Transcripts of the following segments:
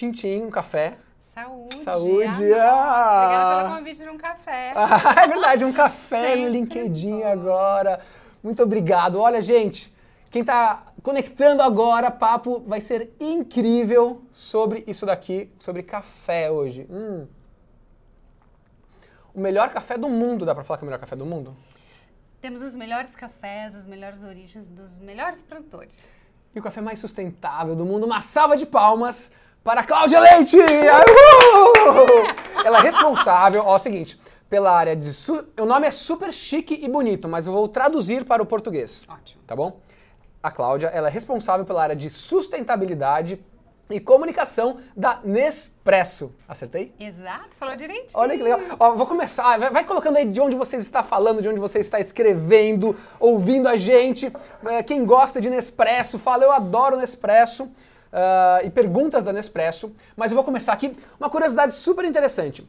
tintim, um café. Saúde. Saúde, Ah. Obrigada pelo convite de um café. Ah, é verdade, um café no LinkedIn agora. Muito obrigado. Olha, gente, quem tá conectando agora, papo vai ser incrível sobre isso daqui, sobre café hoje. Hum. O melhor café do mundo, dá pra falar que é o melhor café do mundo? Temos os melhores cafés, as melhores origens dos melhores produtores. E o café mais sustentável do mundo. Uma salva de palmas para a Cláudia Leite! Ela é responsável, ó, é o seguinte, pela área de... Su... O nome é super chique e bonito, mas eu vou traduzir para o português. Ótimo. tá bom? A Cláudia, ela é responsável pela área de sustentabilidade e comunicação da Nespresso. Acertei? Exato, falou direitinho. Olha que legal. Ó, vou começar. Vai, vai colocando aí de onde você está falando, de onde você está escrevendo, ouvindo a gente. É, quem gosta de Nespresso, fala, eu adoro Nespresso. Ah, e perguntas da Nespresso. Mas eu vou começar aqui. Uma curiosidade super interessante.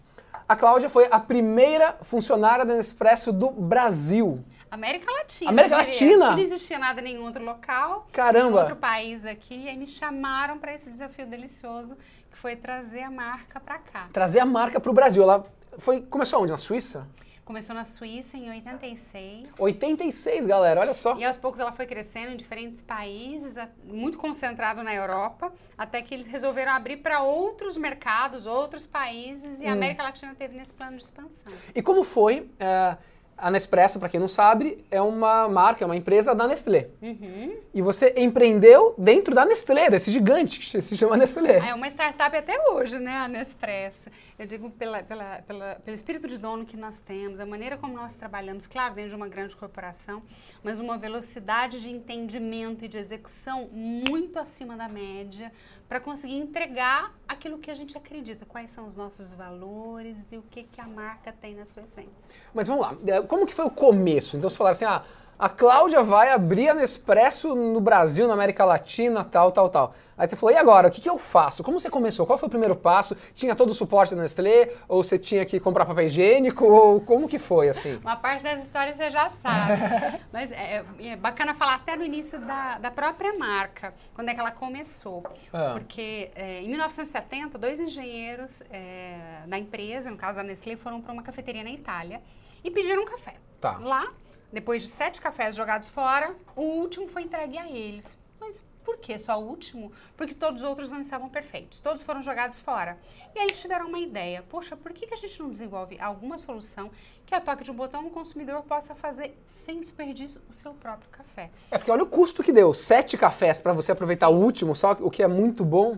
A Cláudia foi a primeira funcionária da Nespresso do Brasil. América Latina. América. Latina? Não existia nada em nenhum outro local. Caramba! Outro país aqui. E aí me chamaram para esse desafio delicioso, que foi trazer a marca para cá. Trazer a marca para o Brasil. Ela foi, começou onde? Na Suíça? Começou na Suíça em 86. 86, galera, olha só. E aos poucos ela foi crescendo em diferentes países, muito concentrado na Europa, até que eles resolveram abrir para outros mercados, outros países, Hum. e a América Latina teve nesse plano de expansão. E como foi? é, a Nespresso, para quem não sabe, é uma marca, é uma empresa da Nestlé. Uhum. E você empreendeu dentro da Nestlé, desse gigante que se chama Nestlé. É uma startup até hoje, né, a Nespresso. Eu digo pela, pela, pela- pelo espírito de dono que nós temos, a maneira como nós trabalhamos, claro, dentro de uma grande corporação, mas uma velocidade de entendimento e de execução muito acima da média para conseguir entregar aquilo que a gente acredita, quais são os nossos valores e o que, que a marca tem na sua essência. Mas vamos lá, é, como que foi o começo? Então você falaram assim, ah, a Cláudia vai abrir a Nespresso no Brasil, na América Latina, tal, tal, tal. Aí você falou, e agora, o que, que eu faço? Como você começou? Qual foi o primeiro passo? Tinha todo o suporte da Nestlé? Ou você tinha que comprar papel higiênico? Ou como que foi, assim? Uma parte das histórias você já sabe. Mas é, é bacana falar até no início da, da própria marca, quando é que ela começou. Ah. Porque é, em 1970, dois engenheiros é, da empresa, no caso da Nestlé, foram para uma cafeteria na Itália e pediram um café. Tá. Lá, depois de sete cafés jogados fora, o último foi entregue a eles. Mas por que só o último? Porque todos os outros não estavam perfeitos. Todos foram jogados fora. E aí eles tiveram uma ideia. Poxa, por que, que a gente não desenvolve alguma solução que a toque de um botão o consumidor possa fazer sem desperdício o seu próprio café? É porque olha o custo que deu, sete cafés para você aproveitar o último, só o que é muito bom.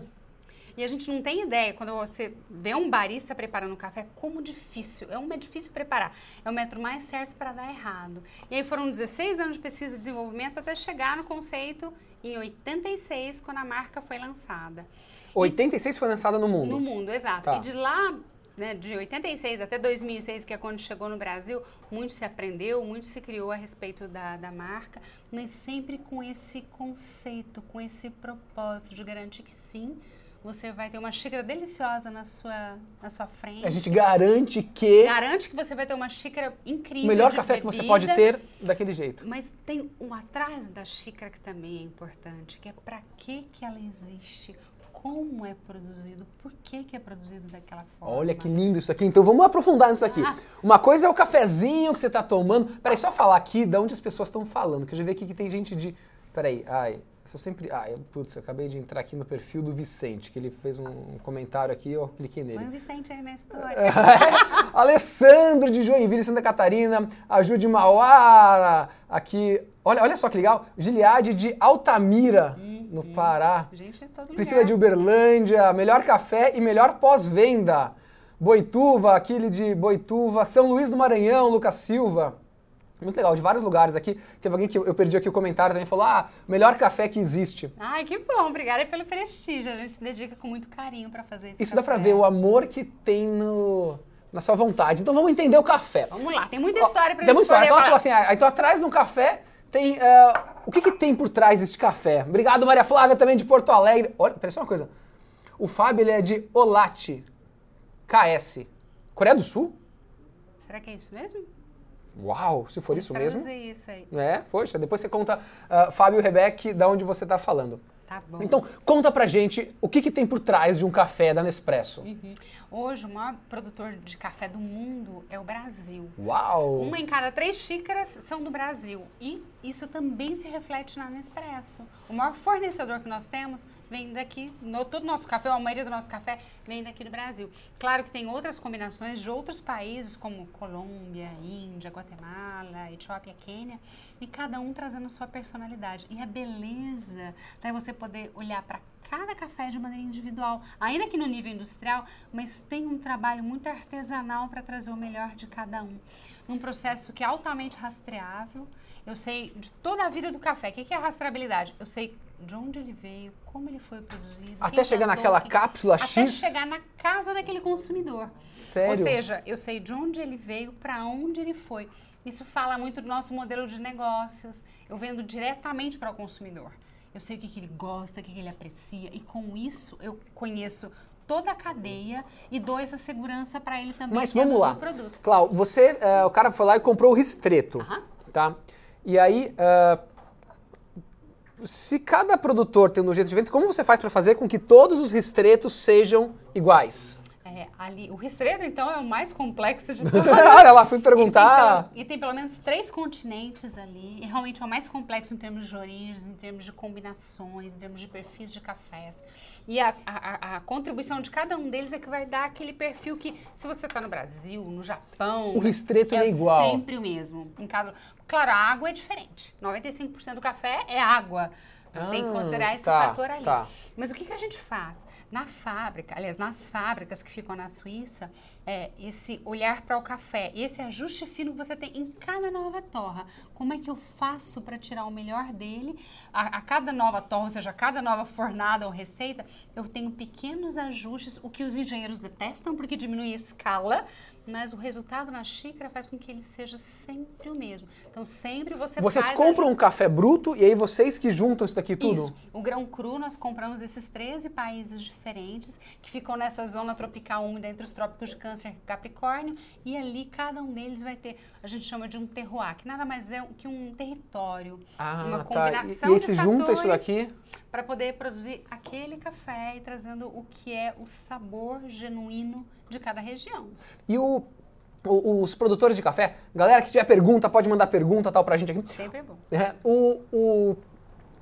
E a gente não tem ideia, quando você vê um barista preparando café, como difícil. É um é difícil preparar. É o método mais certo para dar errado. E aí foram 16 anos de pesquisa e desenvolvimento até chegar no conceito em 86, quando a marca foi lançada. 86 foi lançada no mundo. No mundo, exato. Tá. E de lá, né, de 86 até 2006, que é quando chegou no Brasil, muito se aprendeu, muito se criou a respeito da, da marca, mas sempre com esse conceito, com esse propósito de garantir que sim, você vai ter uma xícara deliciosa na sua, na sua frente. A gente garante que Garante que você vai ter uma xícara incrível. o melhor café que você bebida, pode ter daquele jeito. Mas tem um atrás da xícara que também é importante, que é para que que ela existe, como é produzido, por que que é produzido daquela forma. Olha que lindo isso aqui. Então vamos aprofundar nisso aqui. Ah. Uma coisa é o cafezinho que você está tomando. Peraí, só falar aqui de onde as pessoas estão falando, que eu já vi aqui que tem gente de. Peraí, ai. Eu sou sempre. Ai, putz, eu acabei de entrar aqui no perfil do Vicente, que ele fez um comentário aqui, eu cliquei nele. Põe o Vicente aí na história. Alessandro de Joinville, Santa Catarina, a Ju de Mauá, aqui. Olha, olha só que legal. Giliade de Altamira, no Pará. Gente, é todo lugar. Priscila de Uberlândia, melhor café e melhor pós-venda. Boituva, aquele de Boituva, São Luís do Maranhão, Lucas Silva. Muito legal, de vários lugares aqui. Teve alguém que eu perdi aqui o comentário também, falou: ah, melhor café que existe. Ai, que bom. Obrigada pelo prestígio. A gente se dedica com muito carinho para fazer esse Isso dá pra ver o amor que tem no, na sua vontade. Então vamos entender o café. Vamos lá, tem muita história pra Tem muita gente história. Então ela falou assim: ah, então atrás de um café tem. eh, o que, que tem por trás deste café? Obrigado, Maria Flávia, também de Porto Alegre. Olha, só uma coisa. O Fábio ele é de Olate, KS. Coreia do Sul? Será que é isso mesmo? Uau, se for isso mesmo. Isso aí. É, poxa, depois você conta, ah, Fábio e Rebeca, da onde você está falando. Tá bom. Então, conta pra gente o que, que tem por trás de um café da Nespresso. Uhum. Hoje, o maior produtor de café do mundo é o Brasil. Uau! Uma em cada três xícaras são do Brasil. E isso também se reflete na Nespresso. O maior fornecedor que nós temos vem daqui, no, todo o nosso café, a maioria do nosso café vem daqui do Brasil. Claro que tem outras combinações de outros países, como Colômbia, Índia, Guatemala, Etiópia, Quênia, e cada um trazendo sua personalidade. E a beleza é você poder olhar para cada café de maneira individual, ainda que no nível industrial, mas tem um trabalho muito artesanal para trazer o melhor de cada um. Num processo que é altamente rastreável. Eu sei de toda a vida do café. O que é rastreabilidade? Eu sei de onde ele veio, como ele foi produzido. Até chegar plantou, naquela quem... cápsula Até X? Até chegar na casa daquele consumidor. Sério? Ou seja, eu sei de onde ele veio, para onde ele foi. Isso fala muito do nosso modelo de negócios. Eu vendo diretamente para o consumidor. Eu sei o que, que ele gosta, o que, que ele aprecia, e com isso eu conheço toda a cadeia e dou essa segurança para ele também. Mas vamos lá. Produto. Clau, você, uh, o cara foi lá e comprou o ristreto, Aham. tá? E aí, uh, se cada produtor tem um jeito de vender, como você faz para fazer com que todos os ristretos sejam iguais? É, ali, o ristreto, então, é o mais complexo de todos. Olha lá, fui perguntar. E tem, e tem, pelo menos três continentes ali. E realmente é o mais complexo em termos de origens, em termos de combinações, em termos de perfis de cafés. E a, a, a contribuição de cada um deles é que vai dar aquele perfil que, se você está no Brasil, no Japão... O ristreto é é igual. sempre o mesmo. Em cada, claro, a água é diferente. 95% do café é água. Ah, tem que considerar esse tá, fator ali. tá. Mas o que, que a gente faz? Na fábrica, aliás, nas fábricas que ficam na Suíça, é, esse olhar para o café, esse ajuste fino que você tem em cada nova torra. Como é que eu faço para tirar o melhor dele? A, a, cada nova torra, ou seja, a cada nova fornada ou receita, eu tenho pequenos ajustes, o que os engenheiros detestam porque diminui a escala, mas o resultado na xícara faz com que ele seja sempre o mesmo. Então, sempre você Vocês compram a... um café bruto e aí vocês que juntam isso daqui tudo? Isso. O grão cru nós compramos esses 13 países diferentes que ficam nessa zona tropical úmida entre os trópicos de Câncer e Capricórnio e ali cada um deles vai ter, a gente chama de um terroir, que nada mais é que um território, Ah, uma tá. combinação E, e aí se de junta isso fatores daqui? Para poder produzir aquele café e trazendo o que é o sabor genuíno de cada região. E o, os produtores de café, galera que tiver pergunta, pode mandar pergunta tal pra gente aqui. Sempre é bom. É, o, o,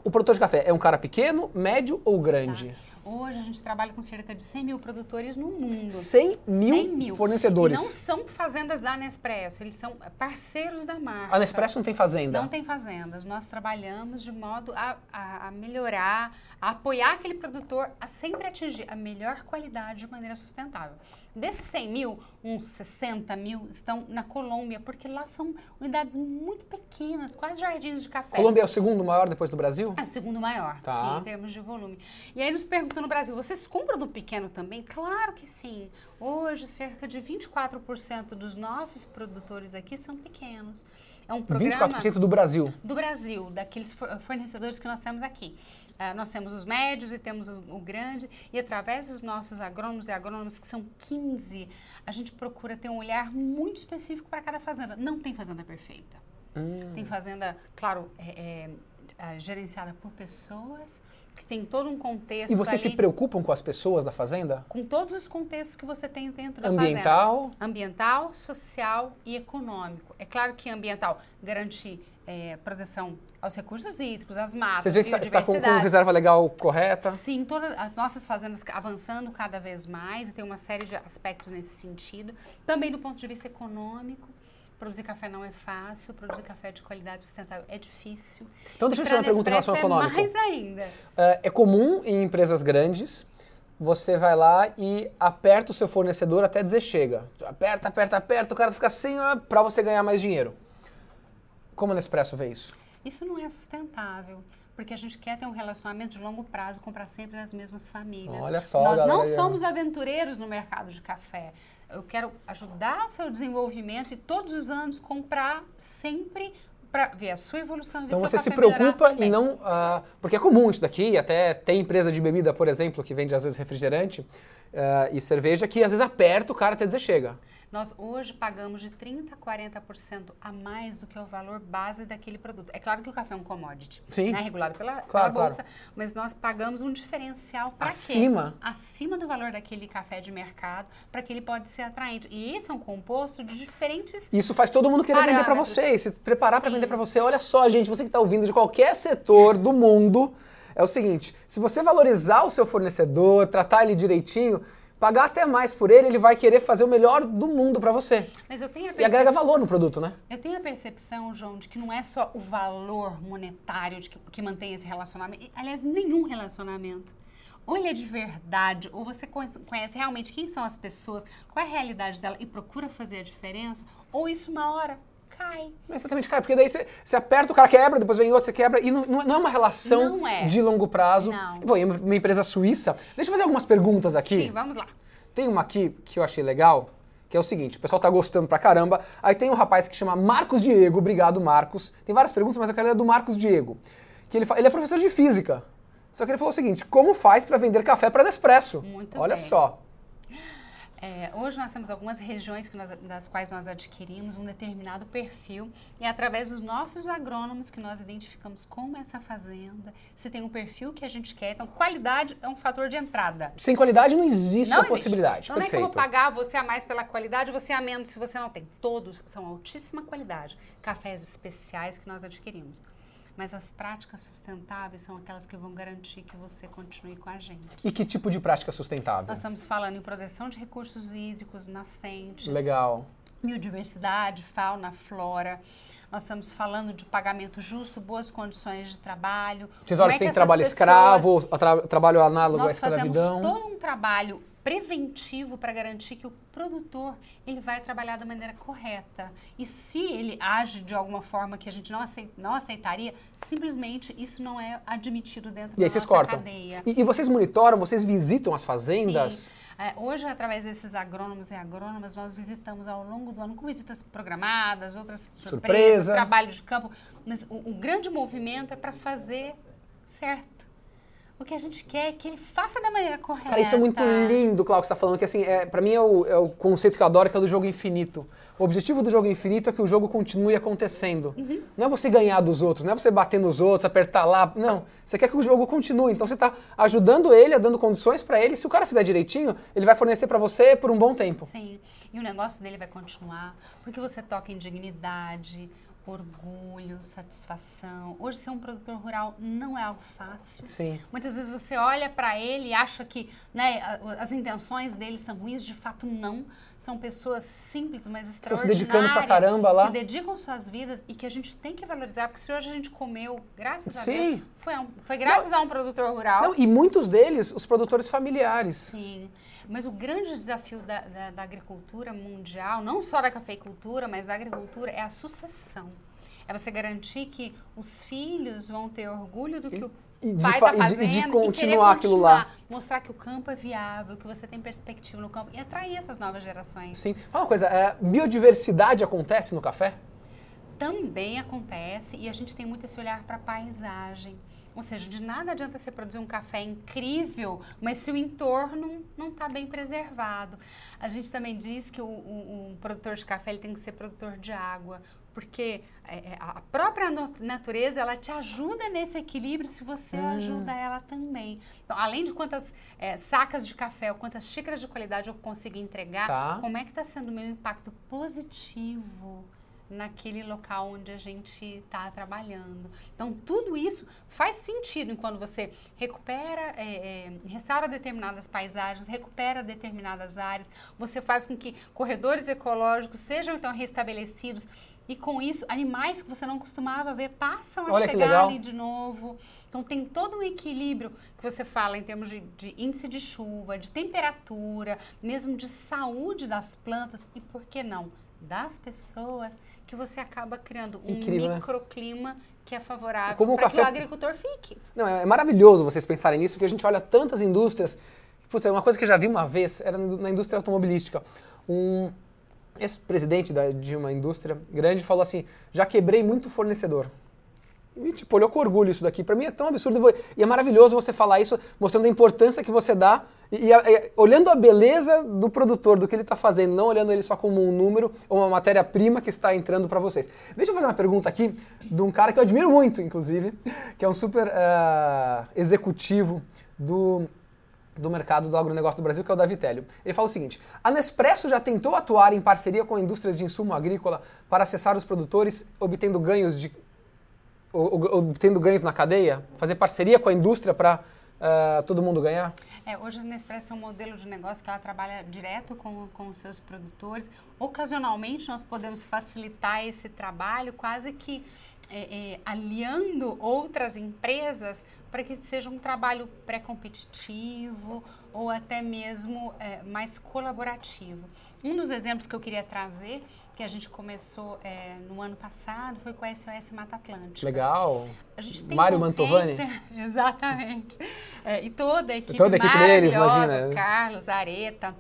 o produtor de café é um cara pequeno, médio ou grande? Hoje a gente trabalha com cerca de 100 mil produtores no mundo. 100 mil, 100 mil. fornecedores. E não são fazendas da Nespresso, eles são parceiros da marca. A Nespresso não tem fazenda? Não tem fazendas. Nós trabalhamos de modo a, a- a melhorar, a apoiar aquele produtor a sempre atingir a melhor qualidade de maneira sustentável. Desses 100 mil, uns 60 mil estão na Colômbia, porque lá são unidades muito pequenas, quase jardins de café. Colômbia é o segundo maior depois do Brasil? É o segundo maior, Tá. sim, em termos de volume. E aí nos perguntam no Brasil, vocês compram do pequeno também? Claro que sim. Hoje, cerca de 24% dos nossos produtores aqui são pequenos. É um programa 24% do Brasil. do Brasil, daqueles for- fornecedores que nós temos aqui. Ah, nós temos os médios e temos o, o grande, e através dos nossos agrônomos e agrônomas, que são 15, a gente procura ter um olhar muito específico para cada fazenda. Não tem fazenda perfeita. Hum. Tem fazenda, claro, é, é, ah, gerenciada por pessoas, que tem todo um contexto E vocês se ali, preocupam com as pessoas da fazenda? com todos os contextos que você tem dentro da fazenda Ambiental? ambiental, social e econômico. É claro que ambiental garantir é, proteção aos recursos hídricos, às matas, Vocês veem está com, com reserva legal correta? Sim, todas as nossas fazendas avançando cada vez mais e tem uma série de aspectos nesse sentido. Também do ponto de vista econômico, produzir café não é fácil, produzir café de qualidade sustentável é difícil. Então deixa eu te fazer uma pergunta em relação ao econômico. É mais ainda. É, é comum em empresas grandes você vai lá e aperta o seu fornecedor até dizer chega. Aperta, aperta, aperta, o cara fica sem para você ganhar mais dinheiro. Como a Nespresso vê isso? Isso não é sustentável, porque a gente quer ter um relacionamento de longo prazo, comprar sempre das mesmas famílias. Olha só, Nós não galera. somos aventureiros no mercado de café. Eu quero ajudar o seu desenvolvimento e todos os anos comprar sempre para ver a sua evolução. e Então você se preocupa e não. ah, porque é comum isso daqui, até tem empresa de bebida, por exemplo, que vende às vezes refrigerante, uh, e cerveja que às vezes aperta o cara até dizer chega. Nós hoje pagamos de 30% a 40% a mais do que o valor base daquele produto. É claro que o café é um commodity, Sim. né? regulado pela, claro, pela bolsa, claro. mas nós pagamos um diferencial para Acima? Acima do valor daquele café de mercado, para que ele pode ser atraente. E esse é um composto de diferentes Isso faz todo mundo querer vender para Parâmetros. você, e se preparar para vender para você. Olha só, gente, você que está ouvindo de qualquer setor do mundo, é o seguinte: se você valorizar o seu fornecedor, tratar ele direitinho, pagar até mais por ele, ele vai querer fazer o melhor do mundo para você. Mas eu tenho a E percepção. agrega valor no produto, né? Eu tenho a percepção, João, de que não é só o valor monetário de que, que mantém esse relacionamento. E, Aliás, nenhum relacionamento. Ou ele é de verdade, ou você conhece, conhece realmente quem são as pessoas, qual é a realidade dela e procura fazer a diferença, ou isso uma hora cai. Exatamente, cara, porque daí você, você aperta, o cara quebra, depois vem outro, você quebra, e não, não é uma relação Não é. de longo prazo. Não. E uma empresa suíça. Deixa eu fazer algumas perguntas aqui. Sim, vamos lá. Tem uma aqui que eu achei legal, que é o seguinte, o pessoal tá gostando pra caramba. Aí tem um rapaz que chama Marcos Diego, obrigado Marcos. Tem várias perguntas, mas eu quero ler do Marcos Diego. Que ele, ele é professor de física. Só que ele falou o seguinte, como faz pra vender café para Nespresso? Muito Olha bem. só. É, hoje nós temos algumas regiões nós- das quais nós adquirimos um determinado perfil e é através dos nossos agrônomos que nós identificamos como essa fazenda, se tem um perfil que a gente quer. Então, qualidade é um fator de entrada. Sem qualidade não existe Não a existe. possibilidade. Então, não é Perfeito. vou pagar você a mais pela qualidade, você a menos se você não tem. Todos são altíssima qualidade. Cafés especiais que nós adquirimos. Mas as práticas sustentáveis são aquelas que vão garantir que você continue com a gente. E que tipo de prática sustentável? Nós estamos falando em proteção de recursos hídricos nascentes, Legal. biodiversidade, fauna, flora. Nós estamos falando de pagamento justo, boas condições de trabalho. Vocês olham é tem trabalho pessoas- escravo, tra- trabalho análogo à Nós fazemos escravidão. todo um trabalho preventivo para garantir que o produtor ele vai trabalhar da maneira correta. E se ele age de alguma forma que a gente não, acei- não aceitaria, simplesmente isso não é admitido dentro E da aí vocês cortam. cadeia. E, e vocês monitoram, vocês visitam as fazendas? É, hoje, através desses agrônomos e agrônomas, nós visitamos ao longo do ano, com visitas programadas, outras surpresas, Surpresa. trabalho de campo. Mas o, o grande movimento é para fazer certo. O que a gente quer é que ele faça da maneira correta. Cara, isso é muito lindo, Cláudio, que você está falando, que assim, é, pra mim é o, é o conceito que eu adoro, que é o do jogo infinito. O objetivo do jogo infinito é que o jogo continue acontecendo. Uhum. Não é você ganhar dos outros, não é você bater nos outros, apertar lá. Não. Você quer que o jogo continue. Então você está ajudando ele, dando condições para ele. Se o cara fizer direitinho, ele vai fornecer para você por um bom tempo. Sim, e o negócio dele vai continuar, porque você toca em dignidade, orgulho, satisfação. Hoje, ser um produtor rural não é algo fácil. Sim. Muitas vezes você olha para ele e acha que né, as intenções dele são ruins, de fato não. São pessoas simples, mas Estão se extraordinárias. dedicando pra caramba lá. Que dedicam suas vidas e que a gente tem que valorizar, porque se hoje a gente comeu, graças a Sim. Deus, foi, a um- foi graças a um produtor rural. Não, e muitos deles, os produtores familiares. Sim, mas o grande desafio da, da- da agricultura mundial, não só da cafeicultura, mas da agricultura, é a sucessão. É você garantir que os filhos vão ter orgulho do que o E pai está e fazendo de- e de querer continuar aquilo lá. continuar, Mostrar que o campo é viável, que você tem perspectiva no campo e atrair essas novas gerações. Sim. Fala uma coisa, é, biodiversidade acontece no café? Também acontece e a gente tem muito esse olhar para a paisagem. Ou seja, de nada adianta você produzir um café incrível, mas se o entorno não está bem preservado. A gente também diz que o, o- um produtor de café ele tem que ser produtor de água, porque é, é, a própria natureza ela te ajuda nesse equilíbrio se você Hum. ajuda ela também. Então, além de quantas é, sacas de café ou quantas xícaras de qualidade eu consigo entregar, Tá. como é que está sendo o meu impacto positivo naquele local onde a gente está trabalhando. Então, tudo isso faz sentido quando você recupera, é, é, restaura determinadas paisagens, recupera determinadas áreas, você faz com que corredores ecológicos sejam então restabelecidos e com isso animais que você não costumava ver passam a Olha que chegar ali de novo. Então tem todo um equilíbrio que você fala em termos de, de índice de chuva, de temperatura, mesmo de saúde das plantas e por que não das pessoas que você acaba criando um Incrível, né? microclima que é favorável o para que café- o agricultor fique. Não, é é maravilhoso vocês pensarem nisso, porque a gente olha tantas indústrias. Putz, é uma coisa que eu já vi uma vez, era na indústria automobilística. Um ex-presidente da- de uma indústria grande falou assim: já quebrei muito fornecedor. E, tipo, olhou com orgulho isso daqui. Pra mim é tão absurdo e é maravilhoso você falar isso, mostrando a importância que você dá e, e, e olhando a beleza do produtor, do que ele está fazendo, não olhando ele só como um número ou uma matéria-prima que está entrando para vocês. Deixa eu fazer uma pergunta aqui de um cara que eu admiro muito, inclusive, que é um super uh, executivo do do mercado do agronegócio do Brasil, que é o Davi Télio. Ele fala o seguinte: a Nespresso já tentou atuar em parceria com indústrias de insumo agrícola para acessar os produtores, obtendo ganhos de obtendo ganhos na cadeia? Fazer parceria com a indústria para uh, eh, todo mundo ganhar? É, hoje a Nespresso é um modelo de negócio que ela trabalha direto com, com os seus produtores. Ocasionalmente nós podemos facilitar esse trabalho, quase que é, é, aliando outras empresas para que seja um trabalho pré-competitivo ou até mesmo é, mais colaborativo. Um dos exemplos que eu queria trazer, que a gente começou é, no ano passado, foi com a SOS Mata Atlântica. Legal. A gente tem Mário Mantovani. Exatamente. É, e toda a equipe toda a equipe deles, imagina. Carlos, Areta,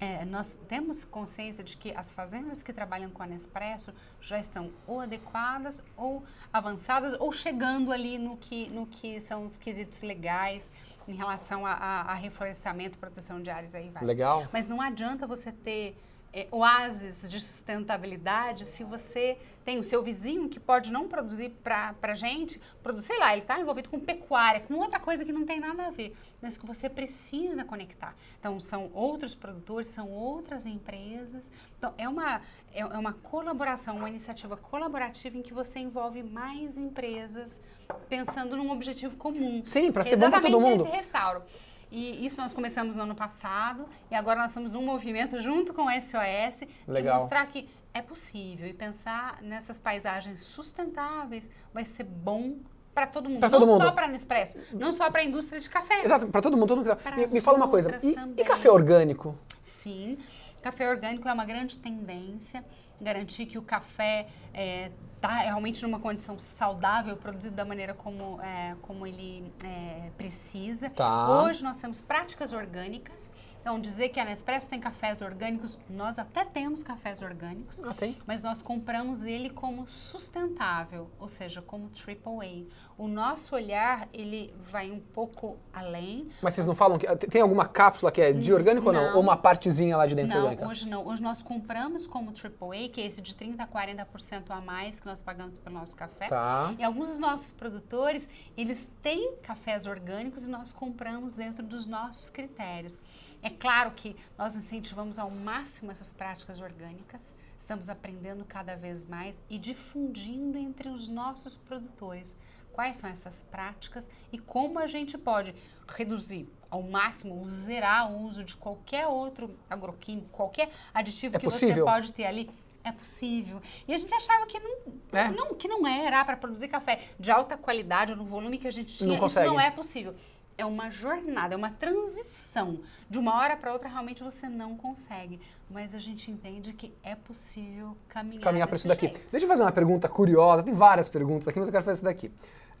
é, nós temos consciência de que as fazendas que trabalham com a Nespresso já estão ou adequadas ou avançadas ou chegando ali no que, no que são os quesitos legais em relação a, a, a reflorestamento, proteção de áreas aí vai. Legal. Mas não adianta você ter é, oásis de sustentabilidade se você tem o seu vizinho que pode não produzir para a gente, produzir, sei lá, ele está envolvido com pecuária, com outra coisa que não tem nada a ver, mas que você precisa conectar. Então, são outros produtores, são outras empresas. Então, é uma, é, é uma colaboração, uma iniciativa colaborativa em que você envolve mais empresas pensando num objetivo comum. Sim, para ser bom para todo mundo. esse restauro. E isso nós começamos no ano passado e agora nós estamos num movimento junto com o SOS Legal. de mostrar que é possível e pensar nessas paisagens sustentáveis vai ser bom para todo mundo, pra todo não mundo. só para Nespresso, não só para a indústria de café. Exato, para todo mundo. Todo mundo. Me, me fala uma coisa, e, e, café orgânico? Sim, café orgânico é uma grande tendência, garantir que o café é, está realmente numa condição saudável, produzido da maneira como, é, como ele é, precisa. Tá. Hoje nós temos práticas orgânicas então, dizer que a Nespresso tem cafés orgânicos, nós até temos cafés orgânicos, ah, tem? mas nós compramos ele como sustentável, ou seja, como triple A. O nosso olhar, ele vai um pouco além. Mas vocês não falam que tem alguma cápsula que é de orgânico não, ou não? Ou uma partezinha lá de dentro não, orgânica? hoje não. Hoje nós compramos como triple A, que é esse de 30 a 40% a mais que nós pagamos pelo nosso café. Tá. E alguns dos nossos produtores, eles têm cafés orgânicos e nós compramos dentro dos nossos critérios. É claro que nós incentivamos ao máximo essas práticas orgânicas, estamos aprendendo cada vez mais e difundindo entre os nossos produtores quais são essas práticas e como a gente pode reduzir ao máximo, zerar o uso de qualquer outro agroquímico, qualquer aditivo é que possível. você pode ter ali. É possível. E a gente achava que não, é. não, que não era para produzir café de alta qualidade ou no volume que a gente tinha. Não consegue. Isso não é possível é uma jornada, é uma transição. De uma hora para outra, realmente você não consegue. Mas a gente entende que é possível caminhar. Caminhar para isso daqui. Jeito. Deixa eu fazer uma pergunta curiosa. Tem várias perguntas aqui, mas eu quero fazer isso daqui.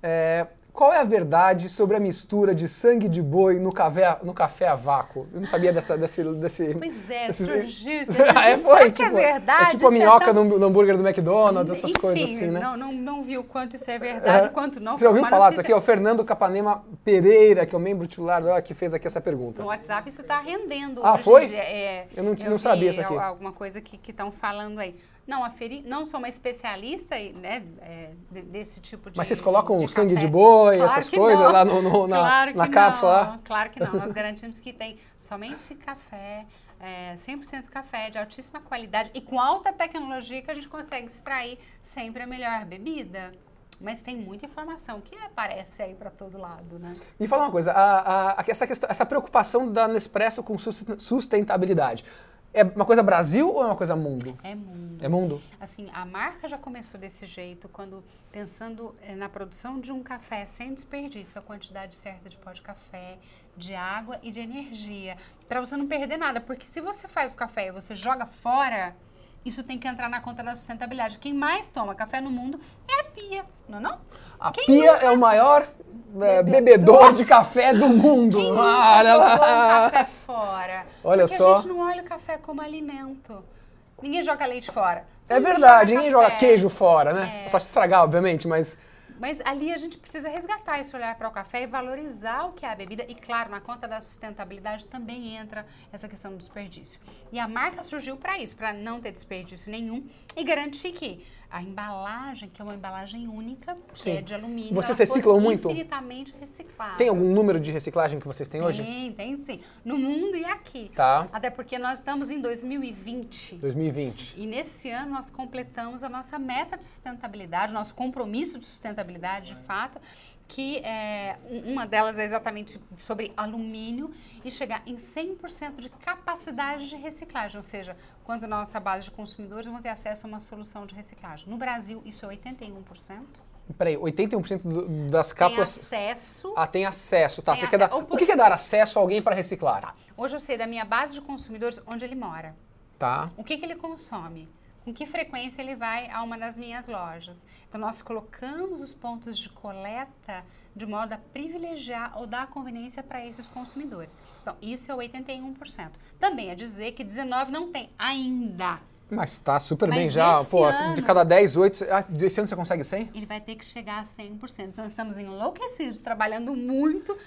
É, qual é a verdade sobre a mistura de sangue de boi no café, no café a vácuo? Eu não sabia dessa, desse, desse... Pois é, desse, surgiu. Você é, foi, tipo, é verdade? É tipo a minhoca é tão... no, hambúrguer do McDonald's, essas Enfim, coisas assim, né? Não, não, não vi o quanto isso é verdade, é. quanto não. Você já ouviu falar disso aqui? É o Fernando Capanema Pereira, que é o membro titular, que fez aqui essa pergunta. No WhatsApp isso está rendendo. Ah, foi? É, eu não, eu não sabia isso aqui. Alguma coisa que estão falando aí. Não, aferi, não sou uma especialista né, é, desse tipo de. Mas vocês colocam de sangue café. de boi, claro essas coisas não. lá no, no, na, claro na cápsula? Não. Claro que não. Nós garantimos que tem somente café, é, 100% café de altíssima qualidade e com alta tecnologia que a gente consegue extrair sempre a melhor bebida. Mas tem muita informação que aparece aí para todo lado, né? Me fala uma coisa, a, a, essa, questão, essa preocupação da Nespresso com sustentabilidade. É uma coisa Brasil ou é uma coisa mundo? É mundo. É mundo? Assim, a marca já começou desse jeito, quando pensando eh, na produção de um café sem desperdício, a quantidade certa de pó de café, de água e de energia, para você não perder nada, porque se você faz o café e você joga fora, isso tem que entrar na conta da sustentabilidade. Quem mais toma café no mundo é a Pia, não é não? A Quem Pia nunca... é o maior é, bebedor de café do mundo. Quem olha lá. Café fora. Olha Porque só. a gente não olha o café como alimento. Ninguém joga leite fora. É verdade, ninguém joga queijo fora, né? É. Só se estragar, obviamente, mas Mas ali a gente precisa resgatar esse olhar para o café e valorizar o que é a bebida. E claro, na conta da sustentabilidade também entra essa questão do desperdício. E a marca surgiu para isso, para não ter desperdício nenhum e garantir que a embalagem, que é uma embalagem única, que Sim. é de alumínio, Vocês reciclam muito? infinitamente reciclável. Tem algum número de reciclagem que vocês têm hoje? Tem, tem sim. No mundo e aqui. Tá. Até porque nós estamos em 2020. 2020. E nesse ano nós completamos a nossa meta de sustentabilidade, nosso compromisso de sustentabilidade de fato, que é, um- uma delas é exatamente sobre alumínio e chegar em 100% de capacidade de reciclagem, ou seja, quando a nossa base de consumidores vão ter acesso a uma solução de reciclagem. No Brasil, isso é 81%. Peraí, 81% do- das Tem cápsulas acesso. ah, tem acesso, tá? Tem dar, o que é dar acesso a alguém para reciclar? Hoje eu sei da minha base de consumidores onde ele mora. Tá. O que, que ele consome? Com que frequência ele vai a uma das minhas lojas? Então, nós colocamos os pontos de coleta de modo a privilegiar ou dar conveniência para esses consumidores. Então, isso é 81%. Também é dizer que 19% não tem ainda. Mas tá super Mas bem já. Pô, ano- de cada 10, 8. Ah, esse ano você consegue 100? Ele vai ter que chegar a 100%. Então, estamos enlouquecidos, trabalhando muito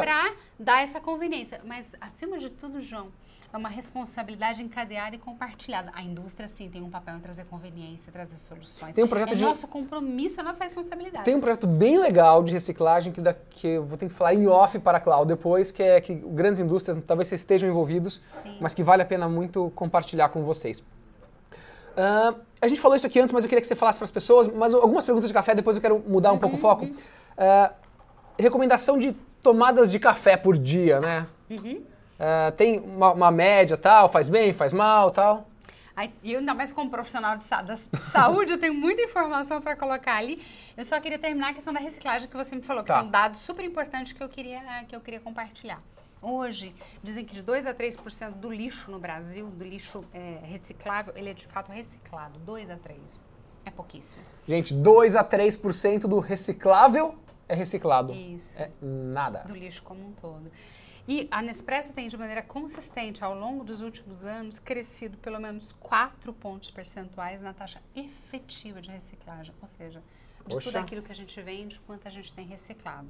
para dar essa conveniência. Mas, acima de tudo, João, é uma responsabilidade encadeada e compartilhada. A indústria, sim, tem um papel em trazer conveniência, trazer soluções. Tem um projeto é de- nosso compromisso, é nossa responsabilidade. Tem um projeto bem legal de reciclagem que, da, que eu vou ter que falar em off para a Cláudia depois, que é que grandes indústrias talvez vocês estejam envolvidos, Sim. mas que vale a pena muito compartilhar com vocês. Ah, a gente falou isso aqui antes, mas eu queria que você falasse para as pessoas, mas algumas perguntas de café, depois eu quero mudar um pouco o foco. Ah, recomendação de tomadas de café por dia, né? Uhum. Ah, tem uma, uma média tal, faz bem, faz mal tal. E eu, ainda mais como profissional de, sa- saúde, eu tenho muita informação para colocar ali. Eu só queria terminar a questão da reciclagem que você me falou, que Tá. é um dado super importante que eu queria, que eu queria compartilhar. Hoje, dizem que de 2 a 3% do lixo no Brasil, do lixo é, reciclável, ele é de fato reciclado. 2 a 3. É pouquíssimo. Gente, 2 a 3% do reciclável é reciclado. Isso. É nada. do lixo como um todo. E a Nespresso tem, de maneira consistente, ao longo dos últimos anos, crescido pelo menos 4 pontos percentuais na taxa efetiva de reciclagem. Ou seja, de tudo aquilo que a gente vende, quanto a gente tem reciclado.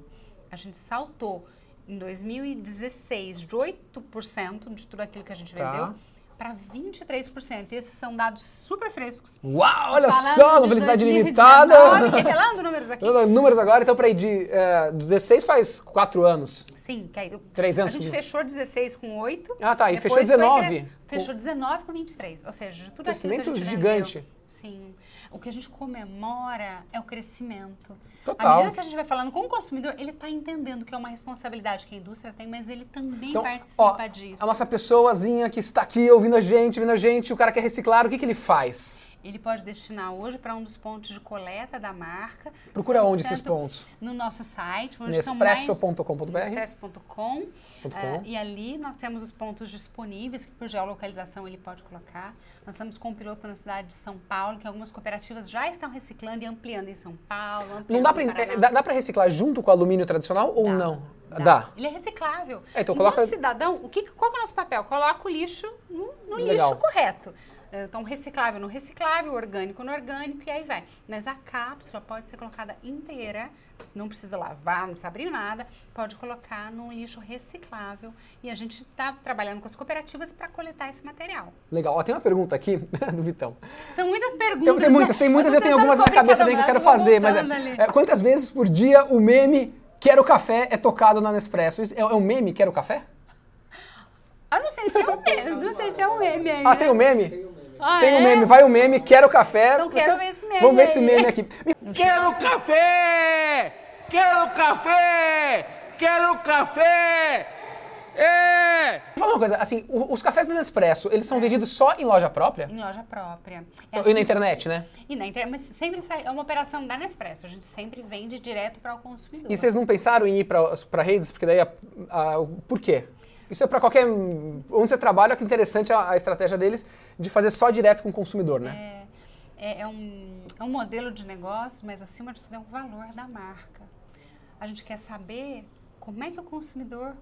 A gente saltou em 2016 de 8% de tudo aquilo que a gente Tá. vendeu para 23%. E esses são dados super frescos. Uau, olha Falando só, uma de felicidade 2019, ilimitada. Revelando números aqui. Números agora, então peraí, de é, 16 faz 4 anos. Sim, que aí, Três anos A gente fechou 16 com 8. Ah, tá, e fechou foi 19. cre- Fechou 19 com 23. Ou seja, de tudo aquilo que a gente gigante. vendeu. Sim. O que a gente comemora é o crescimento. Total. À medida que a gente vai falando com o consumidor, ele está entendendo que é uma responsabilidade que a indústria tem, mas ele também Então, participa ó, disso. a nossa pessoazinha que está aqui ouvindo a gente, ouvindo a gente, o cara quer reciclar, o que, que ele faz? Ele pode destinar hoje para um dos pontos de coleta da marca. Procura onde esses pontos? No nosso site. Hoje mais... Nespresso.com.br? Nespresso.com. Com. e ali nós temos os pontos disponíveis, que por geolocalização ele pode colocar. Nós estamos com um piloto na cidade de São Paulo, que algumas cooperativas já estão reciclando e ampliando em São Paulo. Não dá dá, dá pra reciclar junto com o alumínio tradicional ou Dá, não? Dá. Ele é reciclável. É, então coloca- cidadão, o que, qual é o nosso papel? Coloca o lixo no, no lixo correto. Então, reciclável no reciclável, orgânico no orgânico e aí vai. Mas a cápsula pode ser colocada inteira, não precisa lavar, não precisa abrir nada, pode colocar num lixo reciclável e a gente está trabalhando com as cooperativas para coletar esse material. Legal. Ó, tem uma pergunta aqui do Vitão. São muitas perguntas. Tem, tem muitas, né? tem muitas, tô eu tenho algumas na cabeça daí que eu quero fazer, mas é, é, quantas vezes por dia o meme Quero Café é tocado na Nespresso? É, é um meme Quero Café? Ah, não sei se é um meme, não sei se é um meme aí. Ah, tem o meme? Ah, Tem o é? meme, vai o meme, quero café. Então quero ver esse meme Vamos ver aí. esse meme aqui. Quero café! Quero café! Quero café! É! fala uma coisa, assim, os cafés da Nespresso, eles são vendidos só em loja própria? Em loja própria. É E assim- na internet, né? E na internet, mas sempre sai, é uma operação da Nespresso. A gente sempre vende direto para o consumidor. E vocês não pensaram em ir para redes? Porque daí, a, a- por quê? Isso é para qualquer. Onde você trabalha, que interessante a, a estratégia deles de fazer só direto com o consumidor, né? É, é um, é um modelo de negócio, mas acima de tudo é um valor da marca. A gente quer saber como é que o consumidor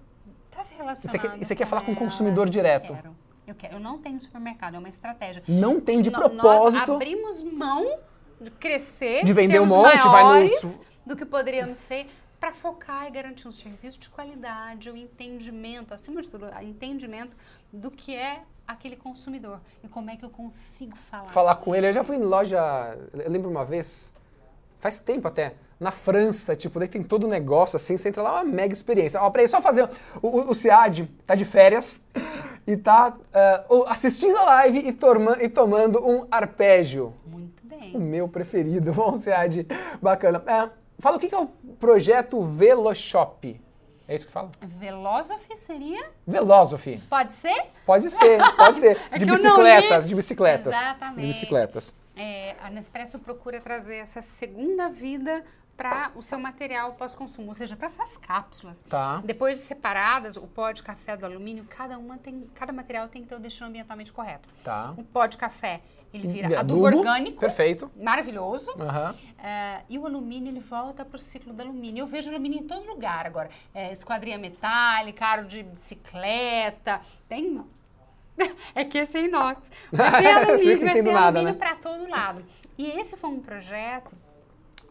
está se relacionando. você quer- e você quer falar com o consumidor direto? Eu quero. Eu, quero. eu não tenho supermercado, é uma estratégia. Não tem de No- propósito. Nós abrimos mão de crescer, De vender um monte, vai nos- do que poderíamos ser para focar e garantir um serviço de qualidade, o entendimento, acima de tudo, o entendimento do que é aquele consumidor e como é que eu consigo falar. Falar com ele. Eu já fui em loja, eu lembro uma vez, faz tempo até, na França, tipo, daí tem todo o negócio assim, você entra lá, uma mega experiência. Ó, peraí, só fazer. O, o, o Ciad tá de férias e tá uh, assistindo a live e, torma, e tomando um arpégio. Muito bem. O meu preferido, bom, Ciad, bacana. É, fala o que é o projeto Veloshop. É isso que fala? Velosophy seria? Velosophy. Pode ser? Pode ser, pode ser. É de bicicletas, de bicicletas. Exatamente. De bicicletas. É, a Nespresso procura trazer essa segunda vida para o seu material pós-consumo, ou seja, para suas cápsulas. Tá. Depois de separadas, o pó de café do alumínio, cada uma tem, cada material tem que ter o destino ambientalmente correto. Tá. O pó de café, ele vira Vira adubo, adubo, orgânico, Perfeito. maravilhoso. Aham. É, e o alumínio, ele volta para o ciclo do alumínio. Eu vejo alumínio em todo lugar agora. É, esquadria metálica, aro de bicicleta, tem... É que esse é inox. Mas tem alumínio, mas tem nada, alumínio né? para todo lado. E esse foi um projeto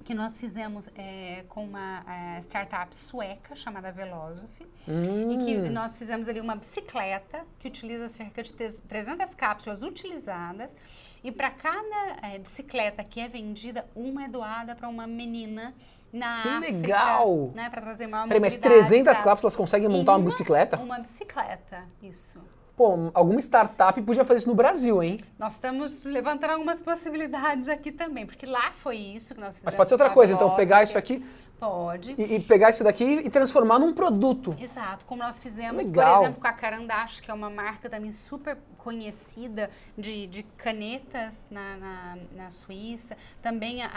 que nós fizemos é, com uma é, startup sueca chamada Velosophy. Hum. E que nós fizemos ali uma bicicleta que utiliza cerca de tes- 300 cápsulas utilizadas. E para cada eh, bicicleta que é vendida, uma é doada para uma menina na Que África, legal! Né, para trazer maior Peraí, mas mobilidade 300 pra- cápsulas conseguem montar uma Uma- bicicleta? Uma bicicleta, isso. Pô, alguma startup podia fazer isso no Brasil, hein? Nós estamos levantando algumas possibilidades aqui também, porque lá foi isso que nós fizemos. Mas pode ser outra coisa, então pegar isso aqui Pode. e, e pegar isso daqui e transformar num produto. Exato, como nós fizemos, Legal. por exemplo, com a Carandache, que é uma marca também super conhecida de, de canetas na, na, na Suíça. Também a,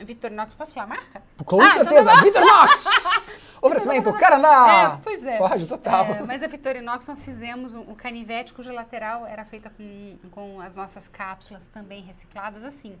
a Victorinox, posso falar a marca? Com Ah, então certeza, tá bom. Vitorinox! Oferecimento, Caraná! É, pois é. Pode, total. É, mas a Victorinox nós fizemos um, um canivete cuja lateral era feita com, com as nossas cápsulas também recicladas, assim.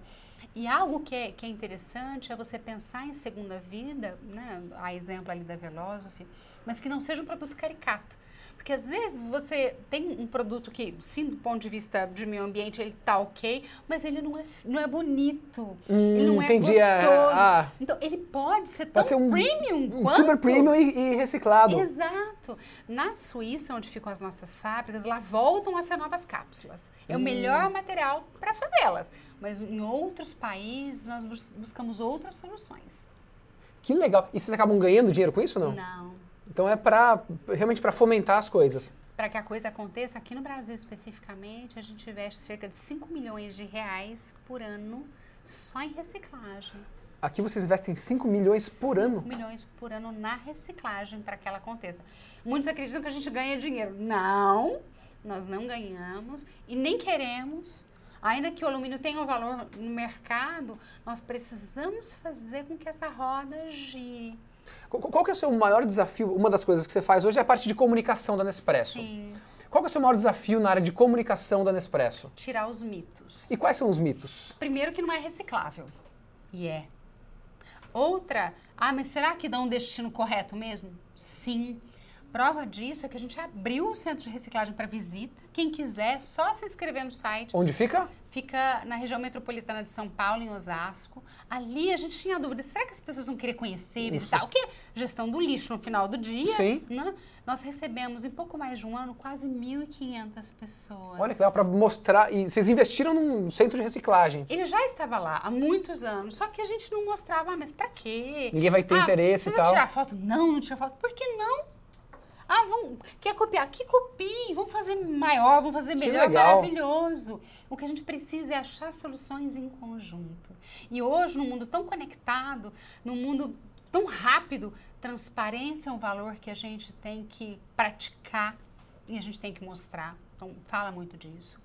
E algo que é, que é interessante é você pensar em segunda vida, né, a exemplo ali da Velosophy, mas que não seja um produto caricato. Porque às vezes você tem um produto que, sim, do ponto de vista de meio ambiente, ele tá ok, mas ele não é, não é bonito, ele não Hum, é entendi, é, gostoso. ah. Então ele pode ser tão Pode ser um, premium um quanto... super premium e, e reciclado. Exato. Na Suíça, onde ficam as nossas fábricas, lá voltam a ser novas cápsulas. É o melhor material para fazê-las. Mas em outros países, nós bus- buscamos outras soluções. Que legal. E vocês acabam ganhando dinheiro com isso ou não? Não. Então é pra, realmente para fomentar as coisas. Para que a coisa aconteça, aqui no Brasil especificamente, a gente investe cerca de 5 milhões de reais por ano só em reciclagem. Aqui vocês investem 5 milhões por 5 ano. milhões por ano na reciclagem para que ela aconteça. Muitos acreditam que a gente ganha dinheiro. Não, nós não ganhamos e nem queremos. Ainda que o alumínio tenha um valor no mercado, nós precisamos fazer com que essa roda gire. Qu- Qual que é o seu maior desafio? Uma das coisas que você faz hoje é a parte de comunicação da Nespresso. Sim, Qual que é o seu maior desafio na área de comunicação da Nespresso? tirar os mitos. E quais são os mitos? Primeiro que não é reciclável. E é. Outra, ah, mas será que dá um destino correto mesmo? Sim. Prova disso é que a gente abriu o centro de reciclagem para visita. Quem quiser, só se inscrever no site. Onde fica? Fica na região metropolitana de São Paulo, em Osasco. Ali a gente tinha dúvida, será que as pessoas vão querer conhecer, visitar? O que? Gestão do lixo no final do dia. Sim. Né? Nós recebemos, em pouco mais de um ano, quase 1.500 pessoas. Olha que legal para mostrar. E vocês investiram num centro de reciclagem. Ele já estava lá há muitos anos, só que a gente não mostrava, ah, mas pra quê? Ninguém vai ter ah, interesse e tal. tirar foto? Não, não tira foto. Por que não? Ah, vamos, quer copiar? Que copie, vamos fazer maior, vamos fazer melhor, maravilhoso. O que a gente precisa é achar soluções em conjunto. E hoje, num mundo tão conectado, num mundo tão rápido, transparência é um valor que a gente tem que praticar e a gente tem que mostrar. Então, fala muito disso.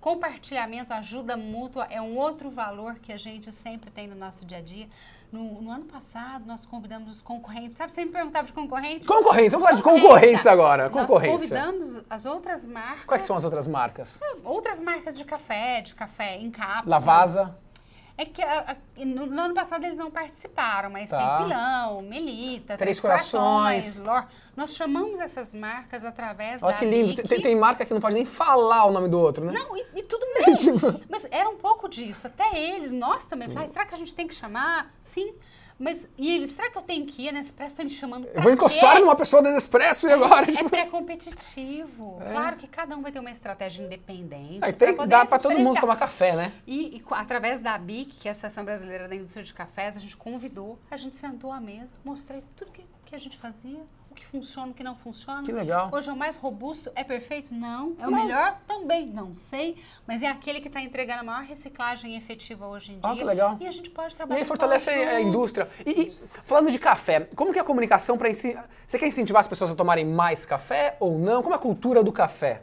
Compartilhamento, ajuda mútua é um outro valor que a gente sempre tem no nosso dia a dia. No, no ano passado, nós convidamos os concorrentes. Sabe, você me perguntava de concorrente? Concorrentes, vamos falar de concorrentes agora. Nós Concorrência. convidamos as outras marcas. Quais são as outras marcas? Outras marcas de café, de café em cápsula. Lavasa. É que a- a- no, no ano passado eles não participaram, mas Tá. tem Pilão, Melita, Três Corações. Lor. Nós chamamos essas marcas através Olha da que lindo. Tem, tem marca que não pode nem falar o nome do outro, né? Não, e, e tudo bem. Tipo, Mas era um pouco disso. Até eles, nós também. Falei, "Ah, será que a gente tem que chamar? Sim. Mas, e ele, será que eu tenho que ir? A Nespresso tá me chamando pra Eu vou encostar quê? numa pessoa da Nespresso e agora? É tipo, pré-competitivo. Claro que cada um vai ter uma estratégia independente. aí tem, dá se pra todo mundo tomar café, né? E, e através da BIC, que é a Associação Brasileira da Indústria de Cafés, a gente convidou, a gente sentou à mesa, mostrei tudo que, que a gente fazia, o que funciona, o que não funciona. Que legal. Hoje é o mais robusto, é perfeito? Não. É o Não. melhor? Também, não sei. Mas é aquele que está entregando a maior reciclagem efetiva hoje em dia. Ah, que legal. E a gente pode E trabalhar aí fortalece a a indústria. E, e falando de café, como que é a comunicação para Você quer incentivar as pessoas a tomarem mais café ou não? Como é a cultura do café?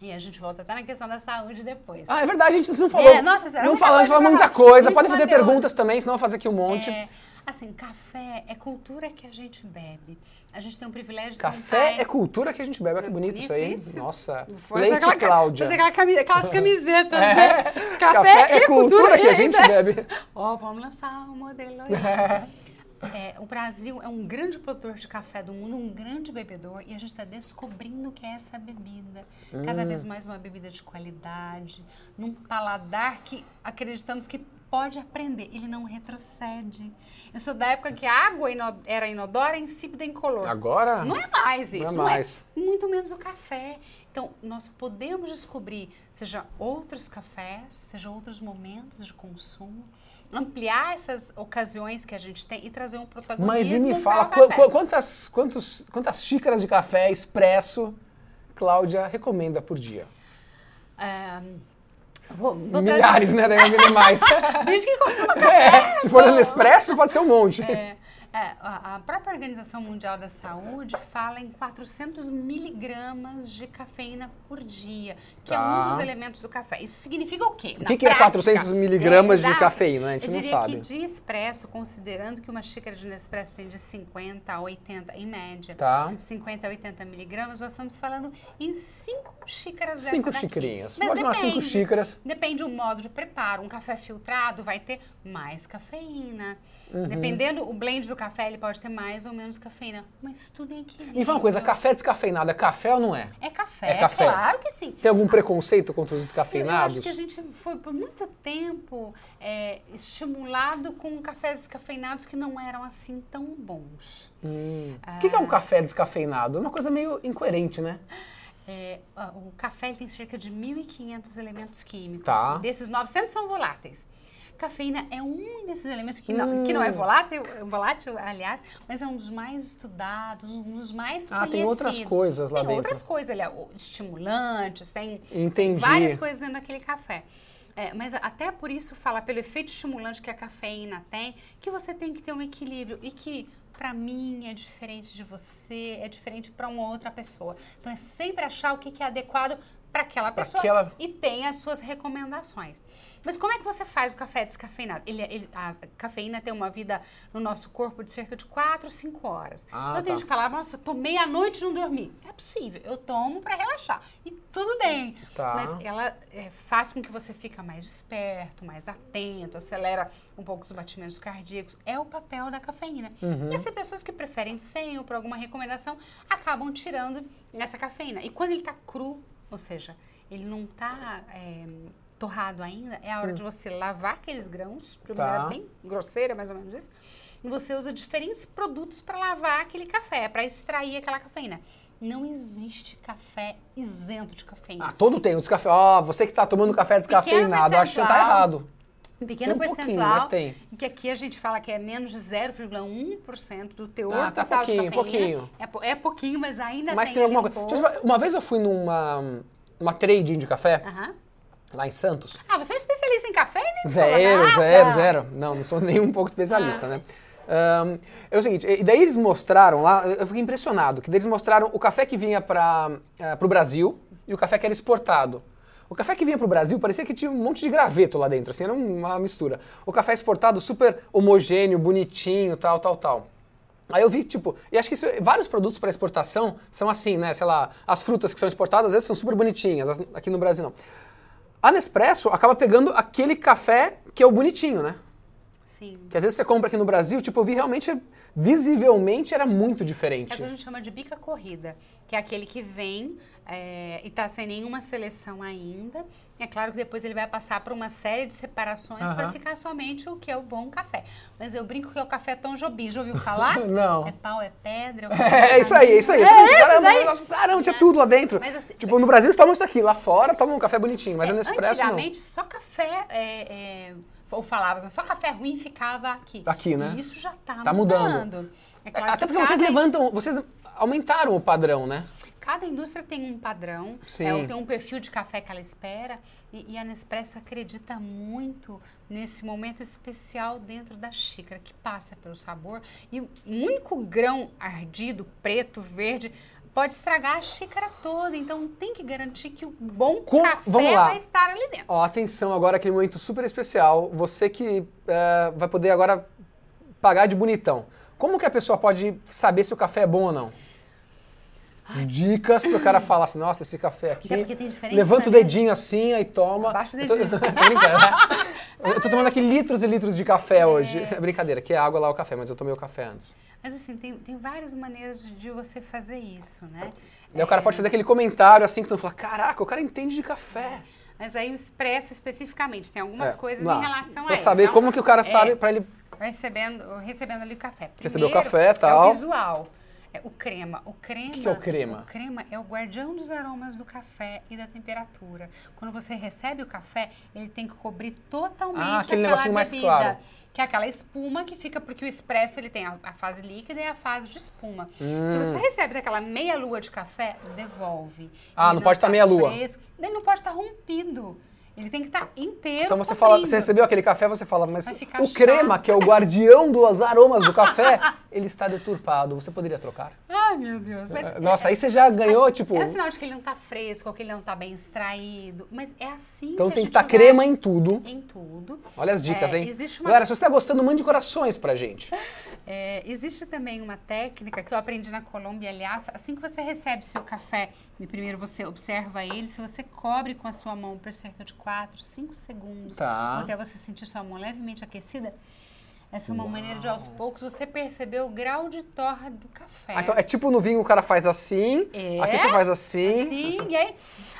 E a gente volta até na questão da saúde depois. Ah, é verdade, a gente não falou. É, nossa, será não muita falamos, falamos muita coisa. Podem fazer conteúdo. perguntas também, senão eu vou fazer aqui um monte. É, assim, café é cultura que a gente bebe. A gente tem o privilégio de Café sentar é cultura que a gente bebe. Olha que bonito, isso aí. isso. Nossa. Foi Leite aquela, Cláudia. Fazer aquela aquelas camisetas, É. né? Café, é cultura que a gente bebe. Ó, vamos lançar um modelo aí. É, o Brasil é um grande produtor de café do mundo, um grande bebedor, e a gente está descobrindo o que é essa bebida. Cada Hum. vez mais uma bebida de qualidade, num paladar que acreditamos que pode aprender. Ele não retrocede. Eu sou da época que a água ino- era inodora, insípida e incolor. Agora. Não é mais Não é isso, mais. Muito menos o café. Então, nós podemos descobrir, seja outros cafés, seja outros momentos de consumo, ampliar essas ocasiões que a gente tem e trazer um protagonismo Mas e me fala, qu- qu- quantas, quantos, quantas xícaras de café expresso Cláudia recomenda por dia? Ah, vou, vou Milhares, né? Deve vender mais. trazer- Desde que consuma café. É, se for no Nespresso, pode ser um monte. É, é, a própria Organização Mundial da Saúde fala em 400 miligramas de cafeína por dia, que é Tá. um dos elementos do café. Isso significa o quê? O que, que é 400 miligramas de cafeína? A gente Eu não diria sabe. que de expresso, considerando que uma xícara de Nespresso tem de 50 a 80, em média, Tá. 50 a 80 miligramas, nós estamos falando em 5 xícaras dessa Cinco daqui. xicrinhas. Mas Pode tomar cinco depende. xícaras. Depende do modo de preparo. Um café filtrado vai ter mais cafeína. Uhum. Dependendo o blend do café, ele pode ter mais ou menos cafeína. Mas tudo é equilíbrio. Me fala uma coisa, café descafeinado é café ou não é? É café, É café. claro que sim. Tem algum preconceito contra os Eu descafeinados? acho que a gente foi por muito tempo é, estimulado com cafés descafeinados que não eram assim tão bons. Hum. O que, é um café descafeinado? É uma coisa meio incoerente, né? É, o café tem cerca de 1.500 elementos químicos. Tá. Desses 900 são voláteis. Cafeína é um desses elementos que não, que não é volátil, volátil, aliás, mas é um dos mais estudados, um dos mais Ah, tem outras conhecidos. coisas lá tem dentro. outras coisas, ali, ó, estimulantes, tem Entendi. várias coisas dentro daquele café. É, mas até por isso fala pelo efeito estimulante que a cafeína tem, que você tem que ter um equilíbrio e que para mim é diferente de você, é diferente para uma outra pessoa. Então é sempre achar o que, que é adequado para aquela Pra pessoa aquela- e tem as suas recomendações. Mas como é que você faz o café descafeinado? Ele, ele- a cafeína tem uma vida no nosso corpo de cerca de 4, 5 horas. Ah, então tem tá. gente que fala, nossa, tomei à noite e não dormi. É possível, eu tomo para relaxar. E tudo bem. Tá. Mas ela é, faz com que você fica mais desperto, mais atento, acelera um pouco os batimentos cardíacos. É o papel da cafeína. Uhum. E as pessoas que preferem sem ou por alguma recomendação acabam tirando essa cafeína. E quando ele está cru, ou seja, ele não está torrado ainda, é a hora de você lavar aqueles grãos, de uma Hum. Tá. maneira bem grosseira, mais ou menos isso. E você usa diferentes produtos para lavar aquele café, para extrair aquela cafeína. Não existe café isento de cafeína. Ah, todo tem. O descafe... Ó, você que tá tomando café descafeinado, acho que tá percentual. errado. Um pequeno um percentual, mas tem. que aqui a gente fala que é menos de 0,1% do teor Ah, tá total pouquinho, de cafeína. pouquinho. É, é pouquinho, mas ainda Mas tem, tem alguma um coisa. Uma vez eu fui numa uma trading de café, Aham. lá em Santos. Ah, você é especialista em café e nem Zero, zero, zero. Não, não sou nem um pouco especialista, né? Ahn, é o seguinte, e daí eles mostraram lá, eu fiquei impressionado, que daí eles mostraram o café que vinha para o Brasil e o café que era exportado. O café que vinha para o Brasil parecia que tinha um monte de graveto lá dentro, assim, era uma mistura. O café exportado super homogêneo, bonitinho, tal, tal, tal. Aí eu vi, tipo, e acho que isso- vários produtos para exportação são assim, né? Sei lá, as frutas que são exportadas às vezes são super bonitinhas, as- aqui no Brasil não. A Nespresso acaba pegando aquele café que é o bonitinho, né? Sim. Que às vezes você compra aqui no Brasil, tipo, eu vi realmente, visivelmente era muito É o diferente. que a gente chama de bica corrida, que é aquele que vem é, e está sem nenhuma seleção ainda. É claro que depois ele vai passar por uma série de separações para Aham. ficar somente o que é o bom café. Mas eu brinco que é o café Tom Jobim. Já ouviu falar? Não. É pau, é pedra. É, É, isso aí, é isso aí. É esse caramba, negócio- caramba, tinha tudo lá dentro. Mas assim, Tipo, no Brasil eles tomam isso aqui, lá fora tomam um café bonitinho, mas é, Nespresso não. Antigamente, só café, é, é, ou falava assim, só café ruim ficava aqui. Aqui, né? E isso já está Tá mudando. É claro Até que porque vocês cada- levantam, vocês aumentaram o padrão, né? Cada indústria tem um padrão, é, tem um perfil de café que ela espera, e, e a Nespresso acredita muito nesse momento especial dentro da xícara, que passa pelo sabor. E o único grão ardido, preto, verde, pode estragar a xícara toda. Então tem que garantir que o bom Com- café vai estar ali dentro. Ó, atenção agora, aquele momento super especial. Você que é, vai poder agora pagar de bonitão. Como que a pessoa pode saber se o café é bom ou não? Dicas pro cara falar assim, nossa, esse café aqui. Levanta o né? dedinho assim, aí toma. Abaixa o Eu tô- dedinho. tô brincando, né? Eu tô tomando aqui litros e litros de café hoje. É brincadeira, que é água lá o café, mas eu tomei o café antes. Mas assim, tem, tem várias maneiras de, de você fazer isso, né? Daí o cara pode fazer aquele comentário assim que tu fala, caraca, o cara entende de café. Mas aí o expresso especificamente, tem algumas É, coisas lá, em relação a Pra saber Então, como que o cara é, sabe pra ele. recebendo, recebendo ali o café. Recebeu o Primeiro, café, É tal. o visual. É o crema. O crema. que é o crema? O crema é o guardião dos aromas do café e da temperatura. Quando você recebe o café, ele tem que cobrir totalmente Ah, aquele aquela negocinho mais bebida, claro. Que é aquela espuma que fica, porque o expresso ele tem a, a fase líquida e a fase de espuma. Hum. Se você recebe daquela meia lua de café, devolve. Ah, Ele não pode tá tá meia lua. fresco, Ele não pode estar rompido. Ele tem que estar inteiro. Então você fala, você recebeu aquele café, você fala, mas o crema, chato. que é o guardião dos aromas do café, ele está deturpado. Você poderia trocar? Ai, meu Deus. Mas É, Nossa, aí você já ganhou, tipo. É sinal de que ele não tá fresco, ou que ele não tá bem extraído. Mas é assim Então que tem que estar vai crema em tudo. em tudo. Olha as dicas, É, hein? existe uma- Galera, se você está gostando, mande corações pra gente. É, existe também uma técnica que eu aprendi na Colômbia, aliás, assim que você recebe seu café, e primeiro você observa ele, se você cobre com a sua mão por cerca de 4, 5 segundos, Tá. até você sentir sua mão levemente aquecida, essa é uma maneira de aos poucos você perceber o grau de torra do café. Ah, então é tipo no vinho o cara faz assim, É. aqui você faz assim. Assim, e aí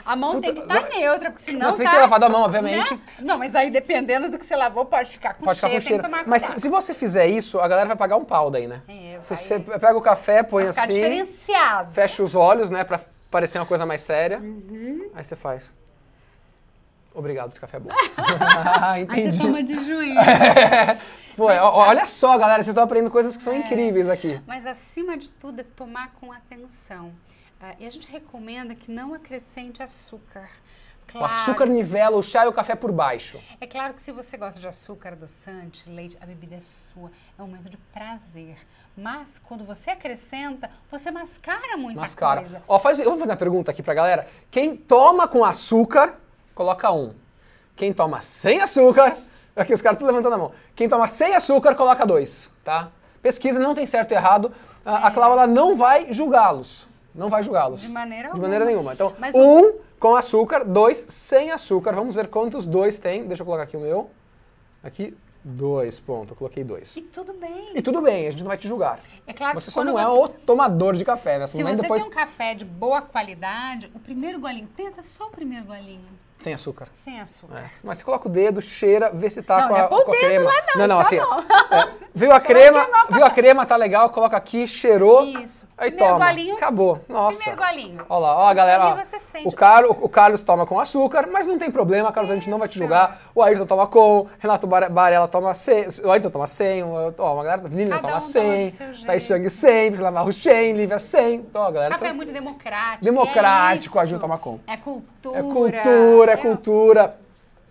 a mão Tudo- tem que estar neutra, porque senão Você tem tá, que ter lavado a mão, obviamente. né? Não, mas aí dependendo do que você lavou, pode ficar com Pode ficar cheiro, com cheiro. tem tomar Mas cuidado. se você fizer isso, a galera vai pagar um pau daí, né? É, Você, vai- você pega o café, põe Vai ficar assim, diferenciado. fecha os olhos, né, pra parecer uma coisa mais séria. Uhum. Aí você faz. Obrigado, esse café é bom. Ah, Aí Entendi. você toma de juízo. Pô, ó- olha só, galera, vocês estão aprendendo coisas que É. são incríveis aqui. Mas acima de tudo é tomar com atenção. Ah, e a gente recomenda que não acrescente açúcar. O Claro, açúcar nivela o chá e o café por baixo. É claro que se você gosta de açúcar, adoçante, leite, a bebida é sua. É um momento de prazer. Mas quando você acrescenta, você mascara muita Mascara. coisa. Ó, faz, eu vou fazer uma pergunta aqui pra galera. Quem toma com açúcar, coloca um. Quem toma sem açúcar, aqui os caras estão levantando a mão. Quem toma sem açúcar, coloca dois, tá? Pesquisa não tem certo e errado. A, a Cláudia não vai julgá-los. Não vai julgá-los. De maneira De maneira alguma. nenhuma. Então, Mas um com açúcar, dois sem açúcar. Vamos ver quantos dois tem. Deixa eu colocar aqui o meu. Aqui, dois, ponto. Eu coloquei dois. E tudo bem. E tudo bem, a gente não vai te julgar. É claro Você que só não é você- o tomador de café, né? Se você depois tem um café de boa qualidade, o primeiro golinho, tenta só o primeiro golinho, sem açúcar. sem açúcar. É. Mas você coloca o dedo, cheira, vê se tá Não, com não a, é pôr o com a crema. lá não, não, só assim. não. é, viu a crema, viu a crema, tá legal, coloca aqui, cheirou. Isso. Aí Primeiro toma. golinho, Acabou. Nossa. Primeiro golinho. Olha lá, ó, a galera, ó, Aí você sente. o, Carlos, o Carlos toma com açúcar, mas não tem problema, Carlos, a gente não vai te julgar. O Ayrton toma com, Renato Bar- Barella toma sem, o Ayrton toma sem, o- ó, a galera, Lilian Cada toma um toma sem. Thaís Chang sem, Priscila Marro sem, Lívia sem. Então, a galera, Café é tá- muito democrático. democrático, é a Ju toma com. É cultura. É cultura, é cultura.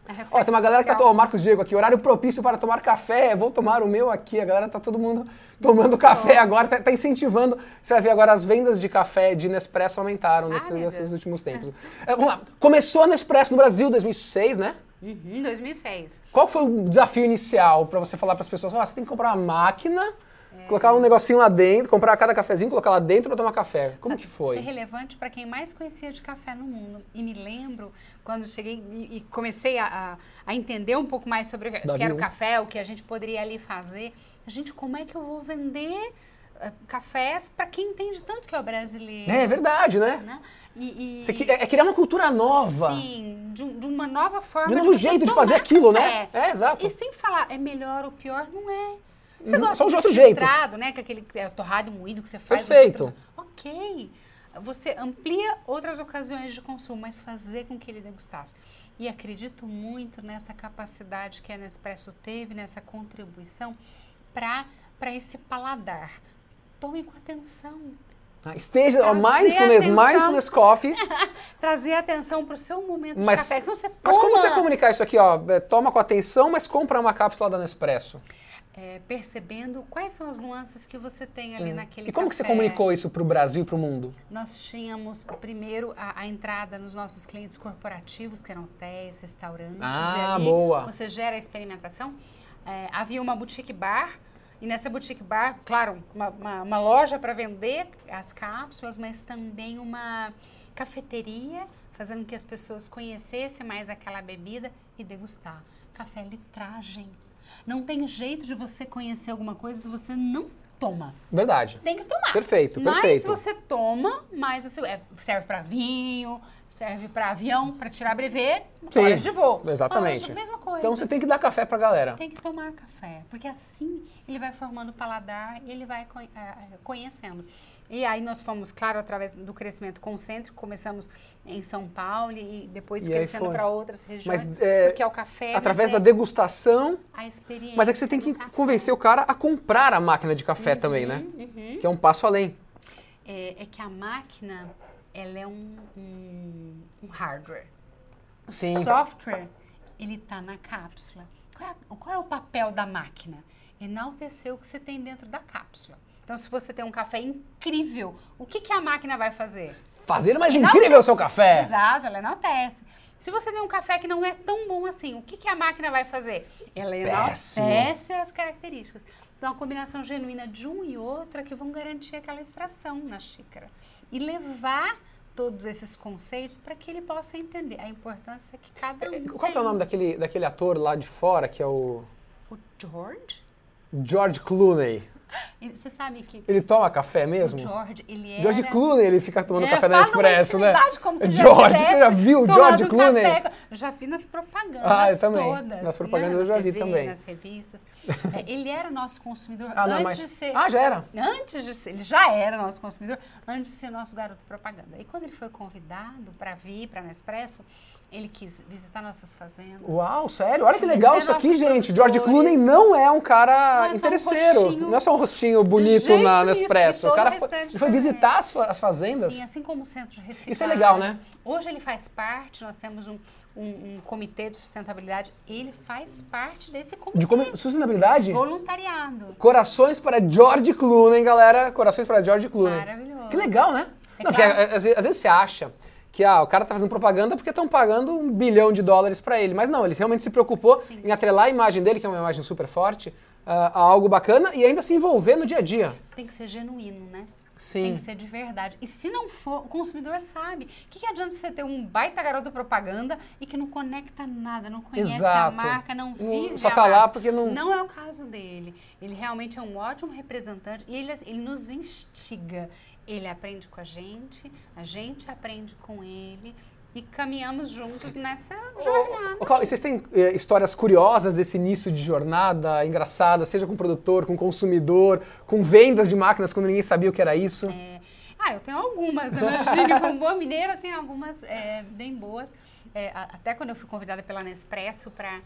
É Ó, tem uma galera que tá tomando, Marcos Diego aqui, horário propício para tomar café, vou tomar o meu aqui, a galera tá todo mundo tomando café agora, tá, tá incentivando, você vai ver agora as vendas de café de Nespresso aumentaram Ah, nesses Deus. últimos tempos. É, vamos lá, começou a Nespresso no Brasil em 2006, né? Uhum, 2006. Qual foi o desafio inicial para você falar para as pessoas, ó, você tem que comprar uma máquina colocar um negocinho lá dentro, comprar cada cafezinho, colocar lá dentro para tomar café. Como que Ser foi? relevante para quem mais conhecia de café no mundo. E me lembro quando cheguei e, e comecei a, a- entender um pouco mais sobre o que era o café, o que a gente poderia ali fazer. Gente, como é que eu vou vender eh, cafés para quem entende tanto que é o brasileiro? É, é verdade, né? né? E, e- Você que- é, é criar uma cultura nova. Sim, de, de uma nova forma De um novo você jeito de fazer aquilo, né? café. É, exato. E sem falar, é melhor ou pior, não é. Você Uhum, gosta só de outro jeito. né? Que é aquele é, torrado moído que você faz. Perfeito. Ok. Você amplia outras ocasiões de consumo, mas fazer com que ele degustasse. E acredito muito nessa capacidade que a Nespresso teve, nessa contribuição para esse paladar. Tome com atenção. Ah, Esteja, Trazer mindfulness, atenção. mindfulness coffee. Trazer atenção para o seu momento Mas, de café. Mas como você comunicar isso aqui, ó? É, Toma com atenção, mas compra uma cápsula da Nespresso. É, percebendo quais são as nuances que você tem ali naquele Hum. E como que você café. comunicou isso para o Brasil e para o mundo? Nós tínhamos primeiro a, a entrada nos nossos clientes corporativos, que eram hotéis, restaurantes. Ah, ali boa. Você gera a experimentação. É, havia uma boutique bar, e nessa boutique bar, claro, uma, uma- uma loja para vender as cápsulas, mas também uma cafeteria, fazendo que as pessoas conhecessem mais aquela bebida e degustar. Café é litragem. Não tem jeito de você conhecer alguma coisa se você não toma. Verdade. Tem que tomar. Perfeito, mais perfeito. você toma, mais você é, serve para vinho, serve para avião, para tirar brevet, Sim, horas de voo. exatamente. Horas de- mesma coisa. Então você tem que dar café pra galera. Tem que tomar café, porque assim ele vai formando o paladar e ele vai conhe- eh, conhecendo. E aí nós fomos, claro, através do crescimento concêntrico, começamos em São Paulo e depois E crescendo para outras regiões, Mas, é, porque é o café, Através mas da é degustação. a experiência Mas é que você tem que convencer o cara a comprar a máquina de café também, né? Uhum. Que é um passo além. É, é que a máquina, ela é um, um, um hardware. O Sim. software, ele está na cápsula. Qual é, qual é o papel da máquina? Enaltecer o que você tem dentro da cápsula. Então, se você tem um café incrível, o que, que a máquina vai fazer? Fazer mais Enaltece. incrível o seu café. Exato, ela enaltece. Se você tem um café que não é tão bom assim, o que, que a máquina vai fazer? Ela enaltece as características. Então, a combinação genuína de um e outro é que vão garantir aquela extração na xícara. E levar todos esses conceitos para que ele possa entender a importância que cada um Qual que é o nome daquele, daquele ator lá de fora, que é o O George? George Clooney? Você sabe que Ele toma café o mesmo? George, ele era... George Clooney, ele fica tomando É, café Nespresso, numa né? Como se já George, você já viu o George Clooney? café. Eu já vi nas propagandas Ah, eu também. todas. Nas né? propagandas eu já Na vi TV, também. Nas revistas. É, ele era nosso consumidor Ah, não, antes mas... de ser... Ah, já era? Antes de ser, ele já era nosso consumidor, antes de ser nosso garoto propaganda. E quando ele foi convidado para vir para Nespresso, ele quis visitar nossas fazendas. Uau, sério? Olha que legal isso aqui, gente. George. Clooney não é um Não cara é só um interesseiro. rostinho não é só um rostinho bonito na Nespresso. O cara foi, foi visitar as, fa- as fazendas. Sim, assim como o centro de reciclagem. Isso é legal, né? Hoje ele faz parte, nós temos um, um, um comitê de sustentabilidade, ele faz parte desse comitê. De como- sustentabilidade? Voluntariado. Corações para George Clooney, galera. Corações para George Clooney. Maravilhoso. Que legal, né? É Não, porque claro. às, vezes- às vezes você acha que ah, o cara tá fazendo propaganda porque estão pagando um bilhão de dólares para ele. Mas não, ele realmente se preocupou Sim. em atrelar a imagem dele, que é uma imagem super forte, ah, a algo bacana e ainda se envolver no dia a dia. Tem que ser genuíno, né? Sim. Tem que ser de verdade. E se não for, o consumidor sabe. O que, que adianta você ter um baita garoto propaganda e que não conecta nada, não conhece Exato. a marca, não Não- vive só a tá lá porque não- Não é o caso dele. Ele realmente é um ótimo representante e ele, ele nos instiga. Ele aprende com a gente, a gente aprende com ele e caminhamos juntos nessa jornada. Ô, Cláudio, vocês têm eh, histórias curiosas desse início de jornada, engraçadas, seja com produtor, com consumidor, com vendas de máquinas quando ninguém sabia o que era isso? É, ah, eu tenho algumas, imagine, como boa mineira, tenho algumas é, bem boas. É, até quando eu fui convidada pela Nespresso para